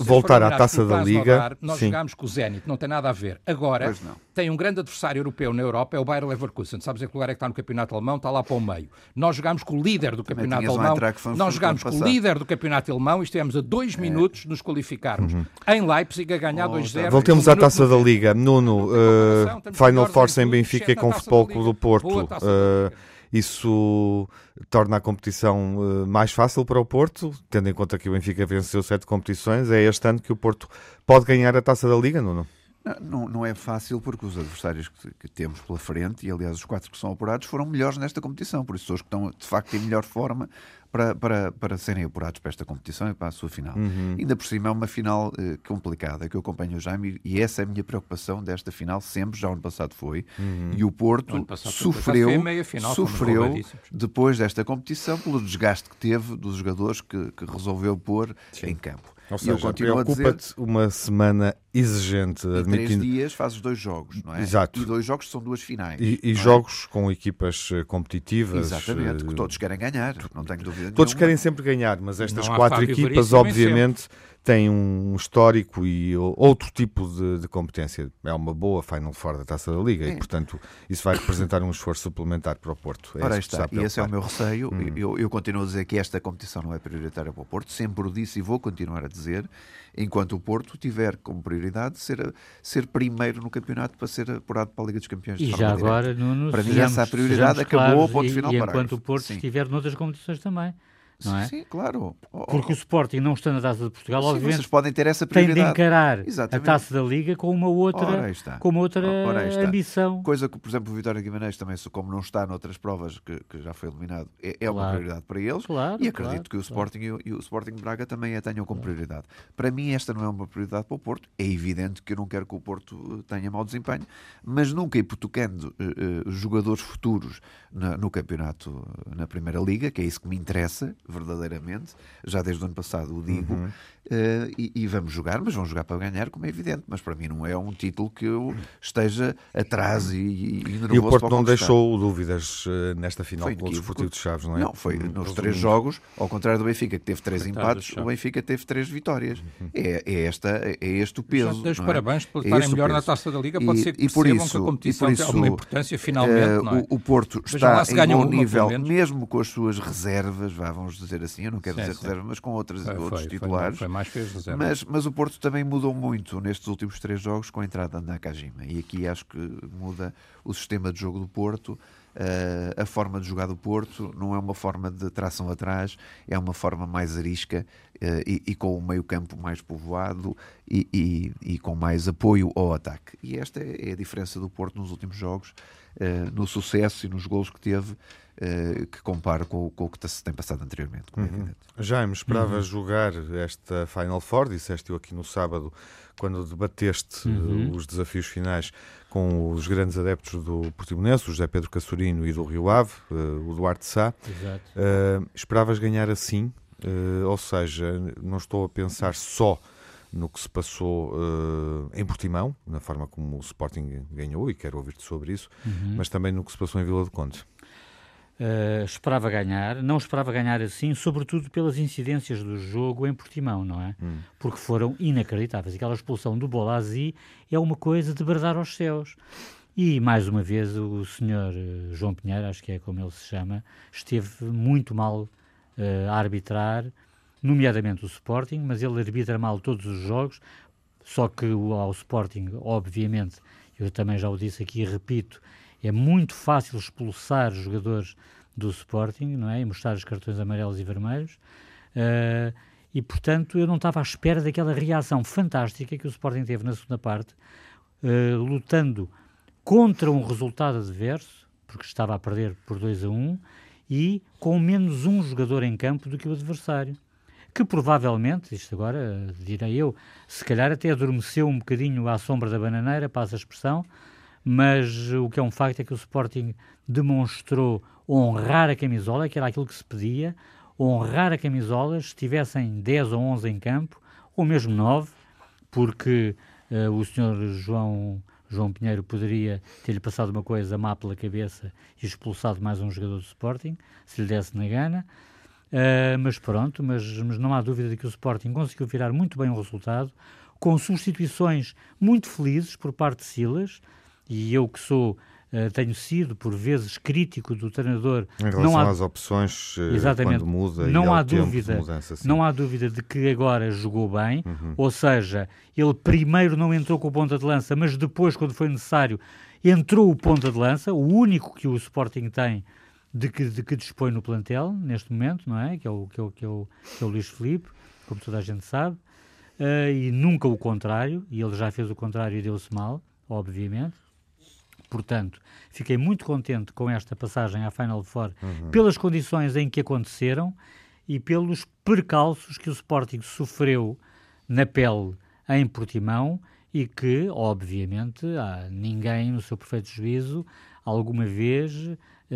voltar à taça da Liga. Nós jogámos com o Zenit, não tem nada a ver. Agora, tem um grande adversário europeu na Europa, é o Bayer Leverkusen. Sabes em que lugar é que está no campeonato alemão? Está lá para o meio. Nós jogámos com o líder do campeonato alemão. Nós jogámos com o líder do campeonato alemão e estivemos a dois é. minutos de nos qualificarmos. Uhum. Em Leipzig a ganhar 2-0. Voltemos à taça da Liga. Nuno, uh, Final Force em Benfica com o Futebol do Porto. Uh, isso torna a competição mais fácil para o Porto, tendo em conta que o Benfica venceu sete competições. É este ano que o Porto pode ganhar a taça da Liga, Nuno? Não, não é fácil porque os adversários que, que, temos pela frente, e aliás os quatro que são apurados, foram melhores nesta competição. Por isso, são os que estão de facto em melhor forma para, para, para serem apurados para esta competição e para a sua final. Uhum. Ainda por cima é uma final eh, complicada que eu acompanho o Jaime e essa é a minha preocupação desta final, sempre, já o ano passado foi. Uhum. E o Porto sofreu, final, sofreu depois desta competição pelo desgaste que teve dos jogadores que, que resolveu pôr Sim. em campo. Ou seja, preocupa-te dizer... uma semana exigente. Em admitindo... três dias fazes dois jogos, não é? Exato. E dois jogos são duas finais. E, e é? jogos é? com equipas eh, competitivas. Exatamente, que todos querem ganhar, não tenho dúvida Todos nenhuma. querem sempre ganhar, mas estas quatro equipas, obviamente tem um histórico e outro tipo de, de, competência. É uma boa Final Four da Taça da Liga é. e, portanto, isso vai representar um esforço suplementar para o Porto. É Ora, está. E esse é o meu receio. Hum. Eu, eu, continuo a dizer que esta competição não é prioritária para o Porto. Sempre o disse e vou continuar a dizer, enquanto o Porto tiver como prioridade ser, ser primeiro no campeonato para ser apurado para a Liga dos Campeões. E já agora, Nuno, para mim, essa é a prioridade acabou, ponto e, final. E enquanto o Porto Sim. estiver noutras competições também não é? Sim, claro. Porque o Sporting não está na Taça de Portugal, Sim, obviamente. Vocês podem ter essa prioridade. Tem de encarar Exatamente. a Taça da Liga com uma outra, com uma outra ambição. Coisa que, por exemplo, o Vitória Guimarães também, como não está noutras provas que, que já foi eliminado, é, é claro. uma prioridade para eles. Claro, e acredito claro, que o Sporting e o, e o, Sporting Braga também a tenham como prioridade. Para mim, esta não é uma prioridade para o Porto. É evidente que eu não quero que o Porto eh, tenha mau desempenho, mas nunca hipotecando uh, uh, jogadores futuros na, no campeonato, na Primeira Liga, que é isso que me interessa verdadeiramente já desde o ano passado o digo, uhum. Uh, e, e, vamos jogar, mas vamos jogar para ganhar, como é evidente. Mas para mim não é um título que eu esteja atrás e, e, nervoso. E o Porto não deixou dúvidas uh, nesta final com o Desportivo de Chaves, não é? Não, foi nos Os três jogos, ao contrário do Benfica, que teve três empates, o Benfica teve três vitórias. Uhum. É, é, esta, é este o peso. Já parabéns por é estarem melhor na taça da Liga. Pode ser que e por isso, que a competição isso, tem alguma importância finalmente. Uh, é? o, o, Porto está em um nível, mesmo com as suas reservas, vá, vamos dizer assim, eu não quero dizer reservas, mas com outras, outros titulares. Foi mais que as reservas mas, mas o Porto também mudou muito nestes últimos três jogos com a entrada da Nakajima. E aqui acho que muda o sistema de jogo do Porto. Uh, a forma de jogar do Porto não é uma forma de tração atrás, é uma forma mais arisca uh, e, e, com o meio-campo mais povoado e, e, e, com mais apoio ao ataque. E esta é a diferença do Porto nos últimos jogos, no sucesso e nos gols que teve. Uh, que comparo com, com, o que se tem passado anteriormente. Uhum. Jaime, esperava uhum. jogar esta Final Four, disseste-o aqui no sábado, quando debateste uhum. os desafios finais com os grandes adeptos do Portimonense, o José Pedro Cassurino e do Rio Ave, uh, o Duarte Sá. Uh, esperavas ganhar assim? ou seja, não estou a pensar só no que se passou uh, em Portimão, na forma como o Sporting ganhou, e quero ouvir-te sobre isso, uhum. mas também no que se passou em Vila do Conde. Uh, esperava ganhar, não esperava ganhar assim, sobretudo pelas incidências do jogo em Portimão, não é? Hum. Porque foram inacreditáveis. Aquela expulsão do Bolazzi é uma coisa de bradar aos céus. E, mais uma vez, o senhor uh, João Pinheiro, acho que é como ele se chama, esteve muito mal uh, a arbitrar, nomeadamente o Sporting, mas ele arbitra mal todos os jogos, só que ao Sporting, obviamente, eu também já o disse aqui e repito, é muito fácil expulsar jogadores do Sporting, não é? E mostrar os cartões amarelos e vermelhos. Uh, e, portanto, eu não estava à espera daquela reação fantástica que o Sporting teve na segunda parte, uh, lutando contra um resultado adverso, porque estava a perder por 2 a 1, um, e com menos um jogador em campo do que o adversário. Que provavelmente, isto agora direi eu, se calhar até adormeceu um bocadinho à sombra da bananeira, passa a expressão, mas o que é um facto é que o Sporting demonstrou honrar a camisola, que era aquilo que se pedia, honrar a camisola, estivessem 10 ou 11 em campo, ou mesmo 9, porque uh, o senhor João, João Pinheiro poderia ter-lhe passado uma coisa má pela cabeça e expulsado mais um jogador do Sporting, se lhe desse na gana. Uh, mas pronto, mas, mas não há dúvida de que o Sporting conseguiu virar muito bem o resultado, com substituições muito felizes por parte de Silas, e eu que sou Uh, tenho sido por vezes crítico do treinador em relação não há, às opções uh, exatamente, quando muda não há dúvida. mudança, não há dúvida de que agora jogou bem uhum. ou seja ele primeiro não entrou com o ponta de lança mas depois quando foi necessário entrou o ponta de lança o único que o Sporting tem de que, de que dispõe no plantel neste momento não é? Que é o que é o, que é o, que é o Luís Felipe como toda a gente sabe. Uh, e nunca o contrário e ele já fez o contrário e deu-se mal obviamente. Portanto, fiquei muito contente com esta passagem à Final Four uhum. pelas condições em que aconteceram e pelos percalços que o Sporting sofreu na pele em Portimão e que, obviamente, ninguém, no seu perfeito juízo, alguma vez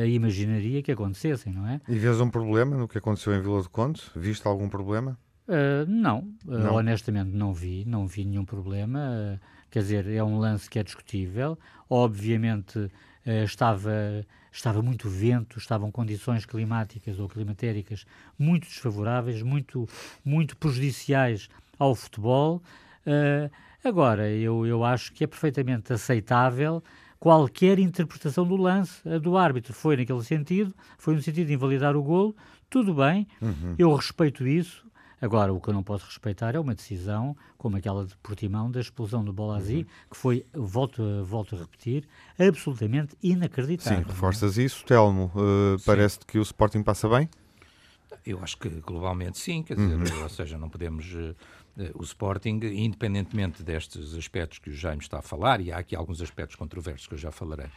imaginaria que acontecessem, não é? E vês um problema no que aconteceu em Vila do Conde? Viste algum problema? Uh, não, uh, não, honestamente não vi, não vi nenhum problema. Quer dizer, é um lance que é discutível. Obviamente eh, estava, estava muito vento, estavam condições climáticas ou climatéricas muito desfavoráveis, muito, muito prejudiciais ao futebol. Uh, agora, eu, eu acho que é perfeitamente aceitável qualquer interpretação do lance a do árbitro. Foi naquele sentido, foi no sentido de invalidar o golo, tudo bem, uhum. eu respeito isso, Agora, o que eu não posso respeitar é uma decisão como aquela de Portimão da explosão do Bolazzi, uhum. que foi, volto, volto a repetir, absolutamente inacreditável. Sim, reforças isso, Telmo. Uh, Parece-te que o Sporting passa bem? Eu acho que globalmente sim, quer dizer, uhum. ou seja, não podemos uh, eh, o Sporting, independentemente destes aspectos que o Jaime está a falar, e há aqui alguns aspectos controversos que eu já falarei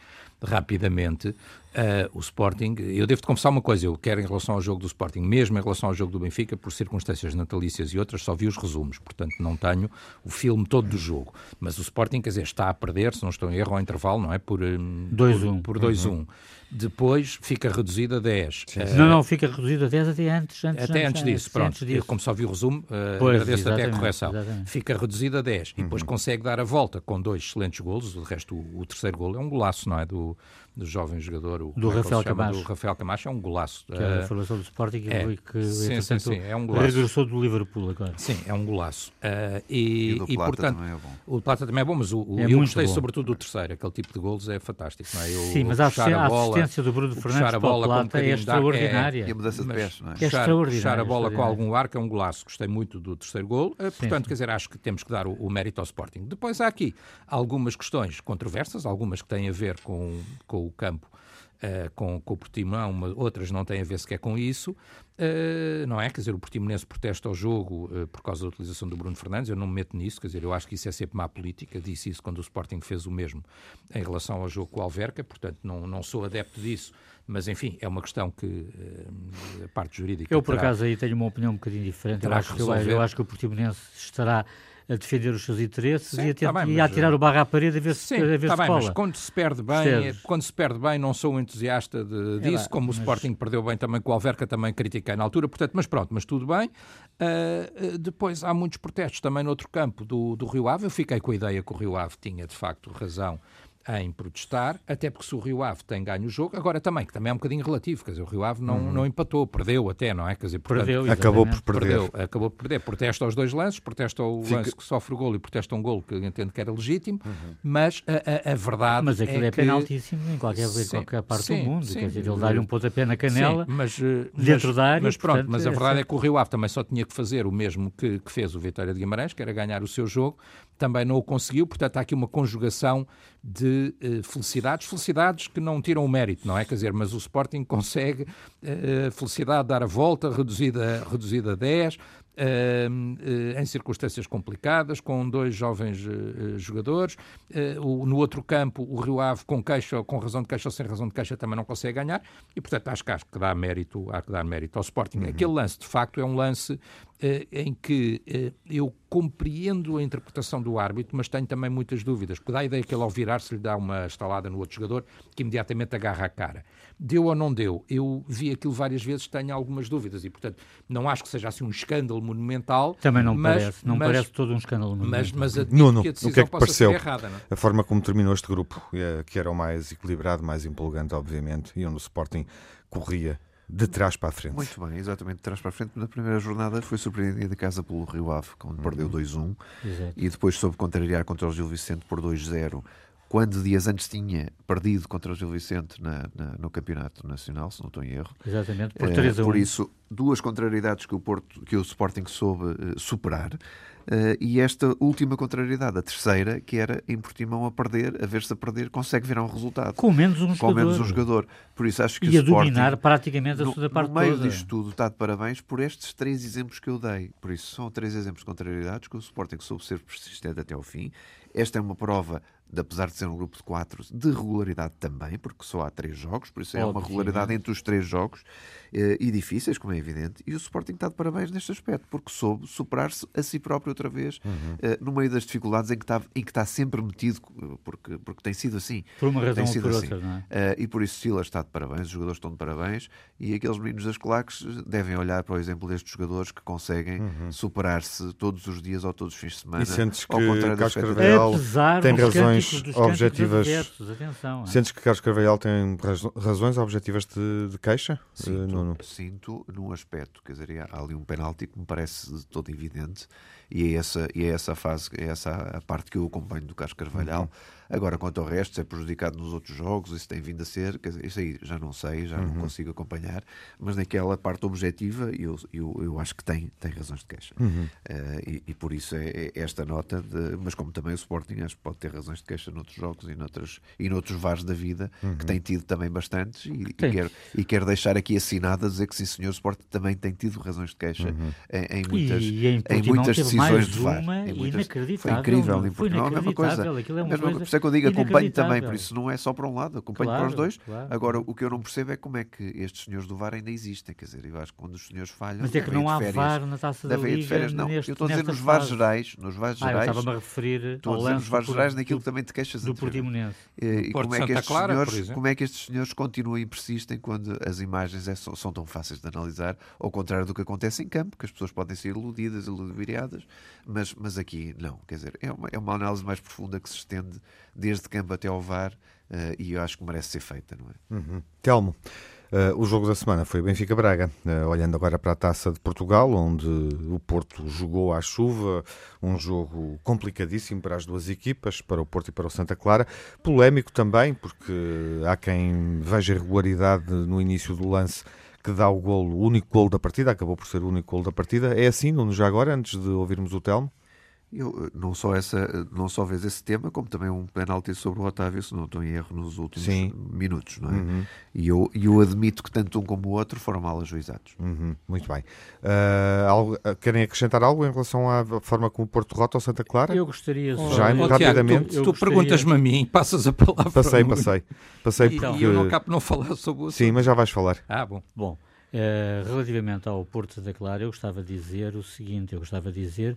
rapidamente, uh, o Sporting, eu devo-te confessar uma coisa, eu quero em relação ao jogo do Sporting, mesmo em relação ao jogo do Benfica, por circunstâncias natalícias e outras, só vi os resumos, portanto não tenho o filme todo do jogo. Mas o Sporting, quer dizer, está a perder, se não estou em erro, ao intervalo, não é? Por 2-1. Um, por 2-1. Uhum. Depois fica reduzido a 10. Uh, não, não, fica reduzido a 10 até antes. antes até antes, antes disso, pronto. Antes disso. Eu, como só vi o resumo, uh, pois, agradeço até a correção. Exatamente. Fica reduzido a 10 uhum. e depois uhum. consegue dar a volta com dois excelentes golos. O resto, o, o terceiro golo é um golaço, não é? Do, do jovem jogador, o, do é Rafael Camacho. Do Rafael Camacho, é um golaço. Que é a formação do Sporting é, que, sim, sim, sim, é um golaço. regressou do Liverpool agora. Sim, é um golaço. Uh, e, e, o e portanto, também é bom. O Plata também é bom, mas o, o, é eu gostei bom. sobretudo do terceiro, aquele tipo de golos é fantástico. Não é? Eu, sim, mas a, a, bola, assistência do Bruno Fernandes a bola para o Plata é extraordinária. É, e a mudança de pés, não é? é extraordinária. Puxar a bola com algum arco é um golaço. Gostei muito do terceiro gol. Uh, portanto, quer dizer, acho que temos que dar o, o mérito ao Sporting. Depois há aqui algumas questões controversas, algumas que têm a ver com, com o campo. Uh, com, com, o Portimão, uma, outras não têm a ver sequer com isso, uh, não é? Quer dizer, o Portimonense protesta ao jogo uh, por causa da utilização do Bruno Fernandes, eu não me meto nisso, quer dizer, eu acho que isso é sempre má política, disse isso quando o Sporting fez o mesmo em relação ao jogo com o Alverca, portanto não, não sou adepto disso, mas enfim, é uma questão que a parte jurídica... Eu, por terá, acaso, aí tenho uma opinião um bocadinho diferente, eu acho, que, eu, eu acho que o Portimonense estará a defender os seus interesses sim, e, a, tá bem, e a tirar o barro à parede a ver se, sim, a ver tá se bem, mas quando se perde bem, quando se perde bem, não sou um entusiasta de, é disso, como mas... o Sporting perdeu bem também com o Alverca, também critiquei na altura, portanto, mas pronto, mas tudo bem. Uh, depois há muitos protestos também no outro campo do, do Rio Ave. Eu fiquei com a ideia que o Rio Ave tinha de facto razão em protestar, até porque se o Rio Ave tem ganho o jogo, agora também, que também é um bocadinho relativo, quer dizer, o Rio Ave não, uhum. não empatou, perdeu até, não é? Quer dizer, portanto, perdeu, acabou por perder. Perdeu, acabou por perder. Protesta aos dois lances, protesta o Fica... lance que sofre o golo e protesta um golo que entende que era legítimo, uhum. mas a, a, a, verdade Mas aquilo é, é que... penaltíssimo em qualquer, sim, qualquer parte sim, do mundo, sim, quer dizer, ele dá-lhe um pontapé na canela sim, mas, dentro mas, da área. Mas pronto, portanto, mas a verdade é, é que o Rio Ave também só tinha que fazer o mesmo que, que fez o Vitória de Guimarães, que era ganhar o seu jogo, também não o conseguiu, portanto há aqui uma conjugação de uh, felicidades, felicidades que não tiram o mérito, não é? Quer dizer, mas o Sporting consegue uh, felicidade dar a volta, reduzida, reduzida a 10, em circunstâncias complicadas, com dois jovens eh, jogadores. Eh, no outro campo, o Rio Ave, com, queixa, com razão de queixa ou sem razão de queixa, também não consegue ganhar. E, portanto, acho que, acho que dá mérito, há que dar mérito ao Sporting. Uhum. Aquele lance, de facto, é um lance eh, em que eu compreendo a interpretação do árbitro, mas tenho também muitas dúvidas, porque dá a ideia que ele, ao virar-se, lhe dá uma estalada no outro jogador que imediatamente agarra a cara. Deu ou não deu? Eu vi aquilo várias vezes, tenho algumas dúvidas e, portanto, não acho que seja assim um escândalo monumental. Também não mas, parece, não mas, parece todo um escândalo monumental. Mas, mas Nuno, que a decisão o que é que pareceu? Errada, não? É? A forma como terminou este grupo, é, que era o mais equilibrado, mais empolgante, obviamente, e onde o Sporting corria de trás para a frente. Muito bem, exatamente, de trás para a frente. Na primeira jornada foi surpreendido de casa pelo Rio Ave, quando uhum. perdeu 2-1, e depois soube contrariar contra o Gil Vicente por 2-0 quando dias antes tinha perdido contra o Gil Vicente na, na, no Campeonato Nacional, se não estou em erro. Exatamente, por 3 uh, Por isso, duas contrariedades que o, Porto, que o Sporting soube uh, superar. Uh, e esta última contrariedade, a terceira, que era em Portimão a perder, a ver-se a perder, consegue virar um resultado. Com menos um com jogador. menos um jogador. Por isso acho que e o a Sporting, dominar praticamente a segunda parte No meio toda. disto tudo, está de parabéns por estes três exemplos que eu dei. Por isso, são três exemplos de contrariedades que o Sporting soube ser persistente até ao fim. Esta é uma prova de, apesar de ser um grupo de quatro, de regularidade também, porque só há três jogos, por isso é uma regularidade entre os três jogos eh, e difíceis, como é evidente. E o Sporting está de parabéns neste aspecto, porque soube superar-se a si próprio outra vez, uhum. eh, no meio das dificuldades em que, está, em que está sempre metido, porque, porque tem sido assim. Por uma razão ou por assim. outra, não é? Eh, e por isso Silas está de parabéns, os jogadores estão de parabéns, e aqueles meninos das claques devem olhar para o exemplo destes jogadores que conseguem uhum. superar-se todos os dias ou todos os fins de semana. E sentes que Carlos Carvalhal tem razões objetivas. atenção, é? Sentes que Carlos Carvalhal tem razões objetivas de, de queixa? Sinto, sinto num aspecto, quer dizer, há ali um penalti que me parece todo evidente e é essa, e é essa fase, é essa a parte que eu acompanho do Carlos Carvalhal. Uhum. Agora, quanto ao resto, se é prejudicado nos outros jogos, isso tem vindo a ser, dizer, isso aí já não sei, já uhum. não consigo acompanhar, mas naquela parte objetiva eu, eu, eu acho que tem, tem razões de queixa. Uhum. Uh, e, e, por isso é, é, esta nota, de, mas como também o Sporting acho que pode ter razões de queixa noutros jogos e, noutros, e noutros VARs da vida, uhum. que tem tido também bastantes, e, e, quero, e quero deixar aqui assinado a dizer que sim, senhor, o Sporting também tem tido razões de queixa uhum. em, em, muitas, em, em muitas decisões de VAR. Em muitas. Foi incrível, em Portugal, a mesma coisa. É uma coisa é que eu digo, acompanho também, por isso não é só para um lado, acompanho claro, para os dois. Claro. Agora, o que eu não percebo é como é que estes senhores do VAR ainda existem. Quer dizer, eu acho que quando os senhores falham. Mas é que não há férias, VAR na taça da Liga. De férias, não. Neste, eu estou a dizer nos VAR gerais. Nos VAR gerais. Ah, estava-me a referir. Estou a dizer nos VAR gerais naquilo que também te queixas do Portimonense. E como é, que estes senhores, como é que estes senhores continuam e persistem quando as imagens é, são, tão fáceis de analisar, ao contrário do que acontece em campo, que as pessoas podem ser iludidas, iludibriadas, mas, mas aqui não. Quer dizer, é uma, é uma análise mais profunda que se estende desde campo até ao VAR uh, e eu acho que merece ser feita, não é? Uhum. Telmo. Uh, o jogo da semana foi Benfica-Braga, uh, olhando agora para a Taça de Portugal, onde o Porto jogou à chuva, um jogo complicadíssimo para as duas equipas, para o Porto e para o Santa Clara, polémico também, porque há quem veja irregularidade no início do lance que dá o golo, o único golo da partida, acabou por ser o único golo da partida. É assim, Nuno, já agora, antes de ouvirmos o Telmo? Eu, eh, não só essa, eh, não só vês esse tema, como também um penalti sobre o Otávio, se não estou em erro, nos últimos Sim. minutos, não é? Uhum. E eu, eu admito que tanto um como o outro foram mal ajuizados. Uhum. Muito bem. Uh, algo, querem acrescentar algo em relação à forma como o Porto derrota ao Santa Clara? Eu gostaria só... Já, oh, rapidamente. Tiago, tu, tu gostaria... perguntas-me a mim, passas a palavra Passei, passei. Passei e, porque... eu não capo não falar sobre o Sim, mas já vais falar. Ah, bom. Bom, uh, relativamente ao Porto Santa Clara, eu gostava de dizer o seguinte, eu gostava de dizer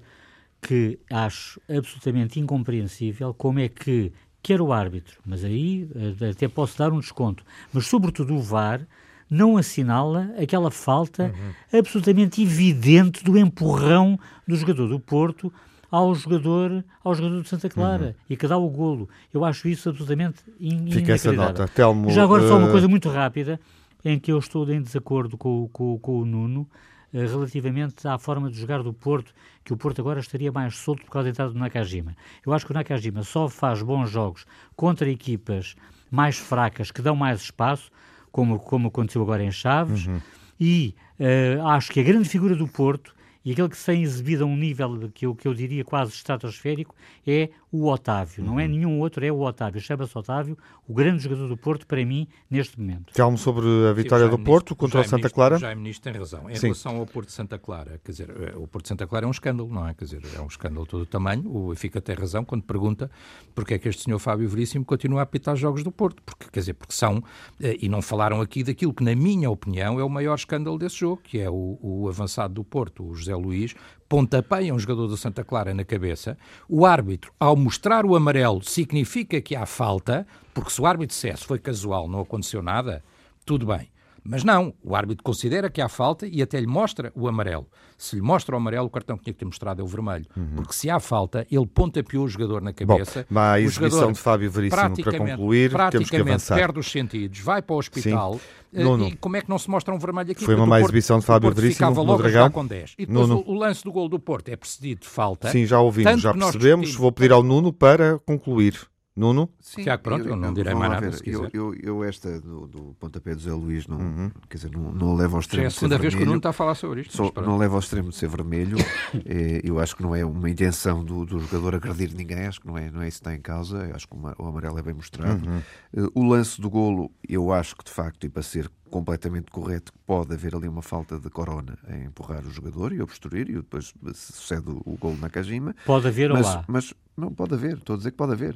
que acho absolutamente incompreensível como é que quer o árbitro, mas aí eh, até posso dar um desconto, mas sobretudo o VAR não assinala aquela falta uhum. absolutamente evidente do empurrão do jogador do Porto ao jogador, ao jogador de Santa Clara uhum. e que dá o golo. Eu acho isso absolutamente in Fica essa nota. Telmo, Já agora só uma uh... coisa muito rápida, em que eu estou em desacordo com, com, com o Nuno, uh, relativamente à forma de jogar do Porto, que o Porto agora estaria mais solto por causa da entrada do Nakajima. Eu acho que o Nakajima só faz bons jogos contra equipas mais fracas, que dão mais espaço, como, como aconteceu agora em Chaves, uhum. e uh, acho que a grande figura do Porto e aquele que se tem exibido a um nível que eu, que eu diria quase estratosférico é o Otávio. Uhum. Não é uhum. nenhum outro, é o Otávio. Chama-se Otávio, o grande jogador do Porto para mim neste momento. Calmo sobre a vitória do Porto contra o, Santa Clara? O Jaime Ministro tem razão. Em Sim. relação ao Porto de Santa Clara, quer dizer, eh, o Porto de Santa Clara é um escândalo, não é? Quer dizer, é um escândalo todo o tamanho. O Benfica tem razão quando pergunta porque é que este senhor Fábio Veríssimo continua a apitar jogos do Porto. Porque, quer dizer, porque são, eh, e não falaram aqui daquilo que, na minha opinião, é o maior escândalo desse jogo, que é o, o avançado do Porto, o José Luís, pontapeia um jogador do Santa Clara na cabeça, o árbitro, ao mostrar o amarelo, significa que há falta, porque se o árbitro dissesse foi casual, não aconteceu nada, tudo bem. Mas não, o árbitro considera que há falta e até lhe mostra o amarelo. Se lhe mostra o amarelo, o cartão que tinha que ter mostrado é o vermelho. Uhum. Porque se há falta, ele pontapeou o jogador na cabeça. Bom, a exibição de Fábio Veríssimo para concluir, temos que avançar. perde os sentidos, vai para o hospital. Uh, e como é que não se mostra um vermelho aqui? Foi uma má exibição de Fábio Veríssimo no Dragão. Com 10. E depois o, o, lance do gol do Porto é precedido de falta. Sim, já ouvimos, já percebemos. Vou pedir ao Nuno para concluir. Nuno? Sim, Tiago, pronto, eu, eu não direi mais nada. Eu, eu, eu, esta do, do pontapé do Zé Luís não, uhum. quer dizer, não, não leva ao extremo. Já é a segunda vez que o Nuno está a falar sobre isto. Só, não leva ao extremo de ser vermelho. é, eu acho que não é uma intenção do, do jogador agredir ninguém, acho que não é, não é isso que está em causa. Eu acho que o amarelo é bem mostrado. Uhum. Uh, o lance do golo, eu acho que de facto, e para ser completamente correto, pode haver ali uma falta de corona em empurrar o jogador e obstruir, e depois sucede o golo na Kajima. Pode haver mas, ou há? Mas não pode haver, estou a dizer que pode haver.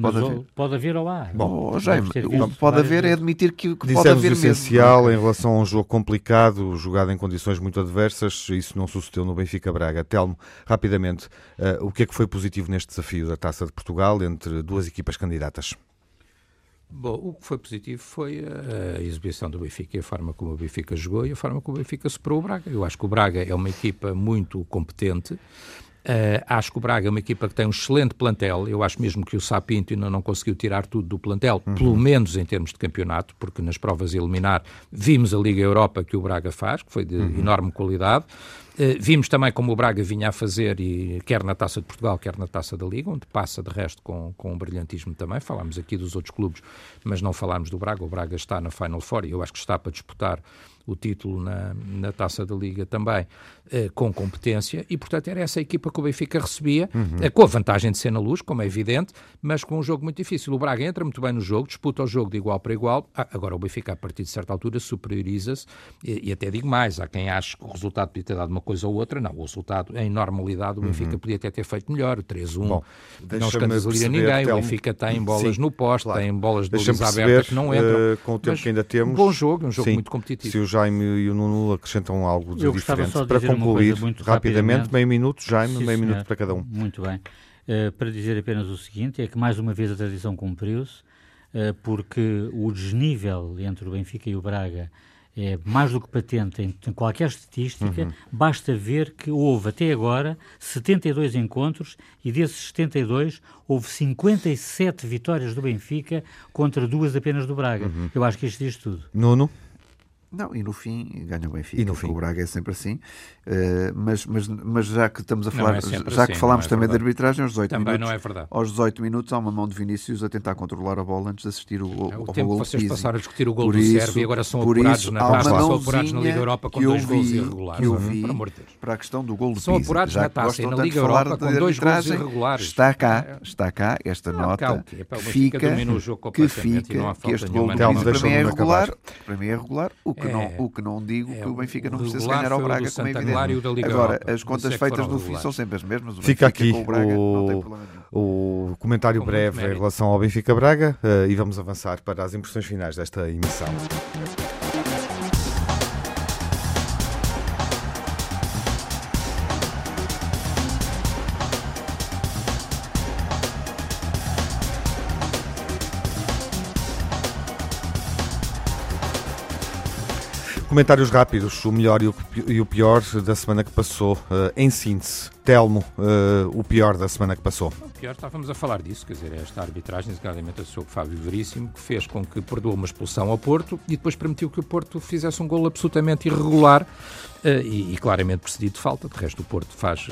Pode haver. pode haver ou há. Bom, oh, Jaime, o que pode haver é admitir que, que pode haver o essencial mesmo. em relação a um jogo complicado, jogado em condições muito adversas, isso não sucedeu no Benfica Braga. Telmo, rapidamente, uh, o que é que foi positivo neste desafio da Taça de Portugal entre duas equipas candidatas? Bom, o que foi positivo foi a, exibição do Benfica e a forma como o Benfica jogou e a forma como o Benfica superou o Braga. Eu acho que o Braga é uma equipa muito competente, Uh, acho que o Braga é uma equipa que tem um excelente plantel. Eu acho mesmo que o Sapinto ainda não conseguiu tirar tudo do plantel, uhum. pelo menos em termos de campeonato, porque nas provas eliminar vimos a Liga Europa que o Braga faz, que foi de uhum. enorme qualidade. Uh, vimos também como o Braga vinha a fazer, e quer na Taça de Portugal, quer na Taça da Liga, onde passa de resto com, com um brilhantismo também. Falámos aqui dos outros clubes, mas não falámos do Braga. O Braga está na Final Four e eu acho que está para disputar o título na, na Taça da Liga também, eh, com competência, e portanto era essa a equipa que o Benfica recebia, uhum. com a vantagem de ser na luz, como é evidente, mas com um jogo muito difícil. O Braga entra muito bem no jogo, disputa o jogo de igual para igual, ah, agora o Benfica a partir de certa altura superioriza-se, e, e, até digo mais, há quem ache que o resultado podia ter dado uma coisa ou outra, não, o resultado em normalidade o Benfica uhum. podia até ter feito melhor, 3-1, não escandaliza ninguém, o Benfica tem bolas Sim, no poste, claro. tem bolas de baliza aberta que não entram. Uh, com o tempo que ainda temos. Um bom jogo, um jogo Sim, muito competitivo. Se o Jaime e o Nuno acrescentam algo de diferente. Para concluir, rapidamente, rapidamente, meio minuto, Jaime, Sim, meio senhor. minuto para cada um. Muito bem. Uh, para dizer apenas o seguinte, é que mais uma vez a tradição cumpriu-se, uh, porque o desnível entre o Benfica e o Braga é mais do que patente em, em qualquer estatística, uhum. basta ver que houve até agora 72 encontros e desses 72 houve 57 vitórias do Benfica contra duas apenas do Braga. Uhum. Eu acho que isto diz tudo. Nuno? Não, e no fim ganha o Benfica. E no fim. O Braga é sempre assim. Uh, mas, mas, mas já que estamos a falar, é já assim, que falámos é também de arbitragem, aos 18 também minutos. não é verdade. Aos 18 minutos há uma mão de Vinícius a tentar controlar a bola antes de assistir o, é, o, o tempo que vocês passaram a discutir o gol do Sérvio e agora são apurados isso, na taça, são apurados na Liga Europa com dois gols irregulares. Que eu vi para a questão do gol do São apurados na taça e na Liga Europa com dois gols irregulares. Está cá, está cá esta nota que fica que fica que este gol do para mim é regular, para mim é regular, o que não digo é, que o Benfica não precisa ganhar ao Braga, como é evidente. Agora, as contas é feitas no fim são sempre as mesmas. O Fica aqui o, Braga, o, o comentário breve em relação ao Benfica Braga uh, e vamos avançar para as impressões finais desta emissão. Comentários rápidos, o melhor e o pior da semana que passou, uh, em síntese. Telmo, uh, o pior da semana que passou. O pior, estávamos a falar disso, quer dizer, esta arbitragem, desgraçadamente, com Fábio Veríssimo, que fez com que perdoou uma expulsão ao Porto e depois permitiu que o Porto fizesse um gol absolutamente irregular uh, e, e, claramente precedido de falta. De resto, o Porto faz,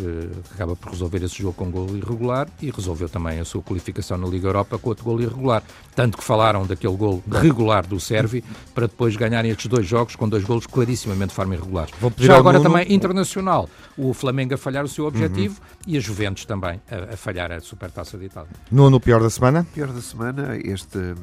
acaba por resolver esse jogo com um gol irregular e resolveu também a sua qualificação na Liga Europa com outro gol irregular. Tanto que falaram daquele gol regular do Sérvio para depois ganharem estes dois jogos com dois golos clarissimamente de forma irregular. Já agora Nuno... também internacional, o Flamengo a falhar o seu objetivo uhum. e a Juventus também a, a, falhar a Supertaça de Itália. No pior da semana? Pior da semana, esta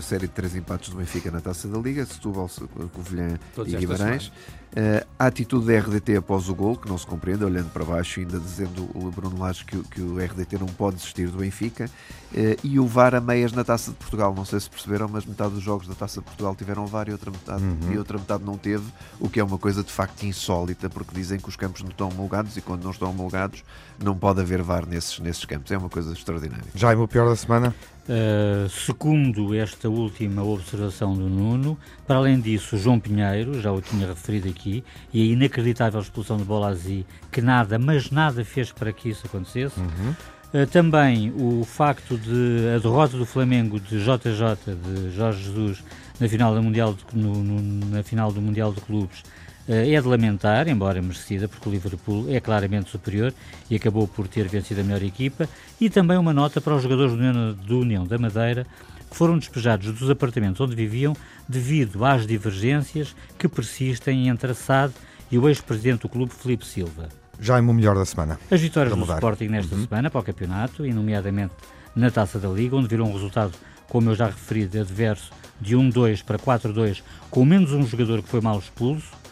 série de três empates do Benfica na Taça da Liga, Setúbal, Covilhã e Guimarães. Uh, a atitude da RDT após o gol, que não se compreende, olhando para baixo, ainda dizendo o Bruno Lage que, que o RDT não pode desistir do Benfica, uh, e o VAR a meias na Taça de Portugal. Não sei se perceberam, mas metade dos jogos da Taça de Portugal tiveram VAR e outra metade, uhum. e outra metade não teve, o que é uma coisa de facto insólita, porque dizem que os campos não estão homologados e quando não estão homologados não pode haver VAR nesses, nesses campos. É uma coisa extraordinária. Já é o pior da semana? Uh, segundo esta última observação do Nuno, para além disso, João Pinheiro, já o tinha referido aqui, e a inacreditável expulsão de Bolazzi, que nada, mas nada fez para que isso acontecesse. Uhum. Uh, também o facto de a derrota do Flamengo de JJ, de Jorge Jesus, na final, do mundial de, no, no, na final do Mundial de Clubes, é de lamentar, embora merecida, porque o Liverpool é claramente superior e acabou por ter vencido a melhor equipa, e também uma nota para os jogadores do União da Madeira que foram despejados dos apartamentos onde viviam devido às divergências que persistem entre a SAD e o ex-presidente do clube, Felipe Silva. Já é o melhor da semana. As vitórias do Sporting nesta uhum. semana para o campeonato, e nomeadamente na Taça da Liga, onde viram um resultado, como eu já referi, adverso de 1-2 para 4-2, com menos um jogador que foi mal expulso, eh,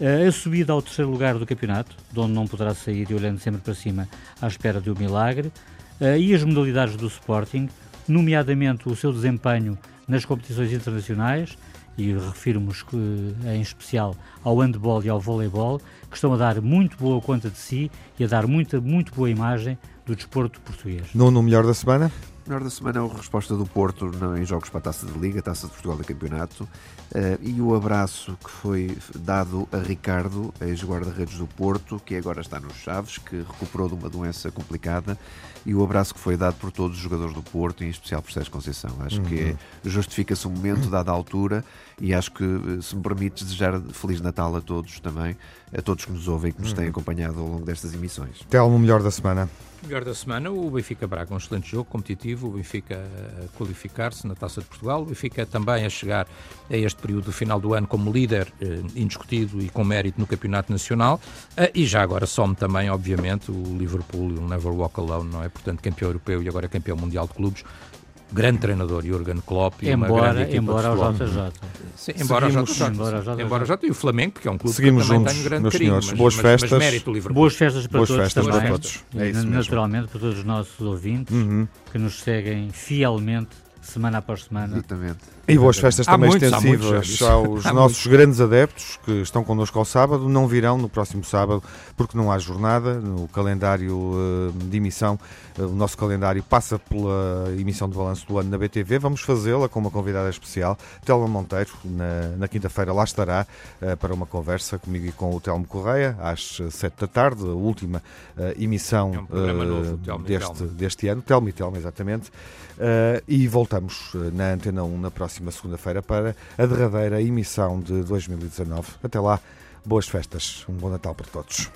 a subida ao terceiro lugar do campeonato, de onde não poderá sair e olhando sempre para cima à espera de um milagre, eh, e as modalidades do Sporting, nomeadamente o seu desempenho nas competições internacionais, e refiro-nos em especial ao handball e ao voleibol, que estão a dar muito boa conta de si e a dar muita, muito boa imagem do desporto português. No, no melhor da semana? Melhor da semana é a resposta do Porto em jogos para a Taça de Liga, Taça de Portugal do Campeonato, uh, e o abraço que foi dado a Ricardo, ex-guarda-redes do Porto, que agora está nos Chaves, que recuperou de uma doença complicada, e o abraço que foi dado por todos os jogadores do Porto, em especial por Sérgio Conceição. Acho uhum. que é, justifica-se um momento, dada a altura, e acho que, eh, se me permites, desejar Feliz Natal a todos também, a todos que nos ouvem e que nos têm uhum. acompanhado ao longo destas emissões. Telmo, melhor da semana. Melhor da semana, o Benfica Braga, um excelente jogo competitivo, o Benfica a qualificar-se na Taça de Portugal, o Benfica também a chegar a este período final do ano como líder eh, indiscutido e com mérito no Campeonato Nacional, eh, e já agora some também, obviamente, o Liverpool, o Never Walk Alone, não é? Portanto, campeão europeu e agora campeão mundial de clubes, grande treinador, Jurgen Klopp, e embora, uma grande equipa embora o JJ. Sim, embora o JJ. Embora, JJ. embora JJ. E o Flamengo, porque é um clube Seguimos que também juntos, tem um grande carinho. Senhores. Mas, Boas mas, festas. Mas mérito Liverpool. Boas festas para Boas todos festas também. Para todos. É isso Naturalmente para todos os nossos ouvintes uhum. que nos seguem fielmente semana após semana. Exatamente. E boas festas há também muitos, extensivas aos há nossos muitos. grandes adeptos que estão connosco ao sábado. Não virão no próximo sábado porque não há jornada. No calendário uh, de emissão, uh, o nosso calendário passa pela emissão de balanço do ano na BTV. Vamos fazê-la com uma convidada especial, Telma Monteiro. Na, na quinta-feira lá estará uh, para uma conversa comigo e com o Telmo Correia às sete da tarde, a última emissão é um novo, deste, deste ano. Telmo e Telma, exatamente. E voltamos na Antena 1 na próxima próxima segunda-feira para a derradeira emissão de 2019. Até lá, boas festas, um bom Natal para todos.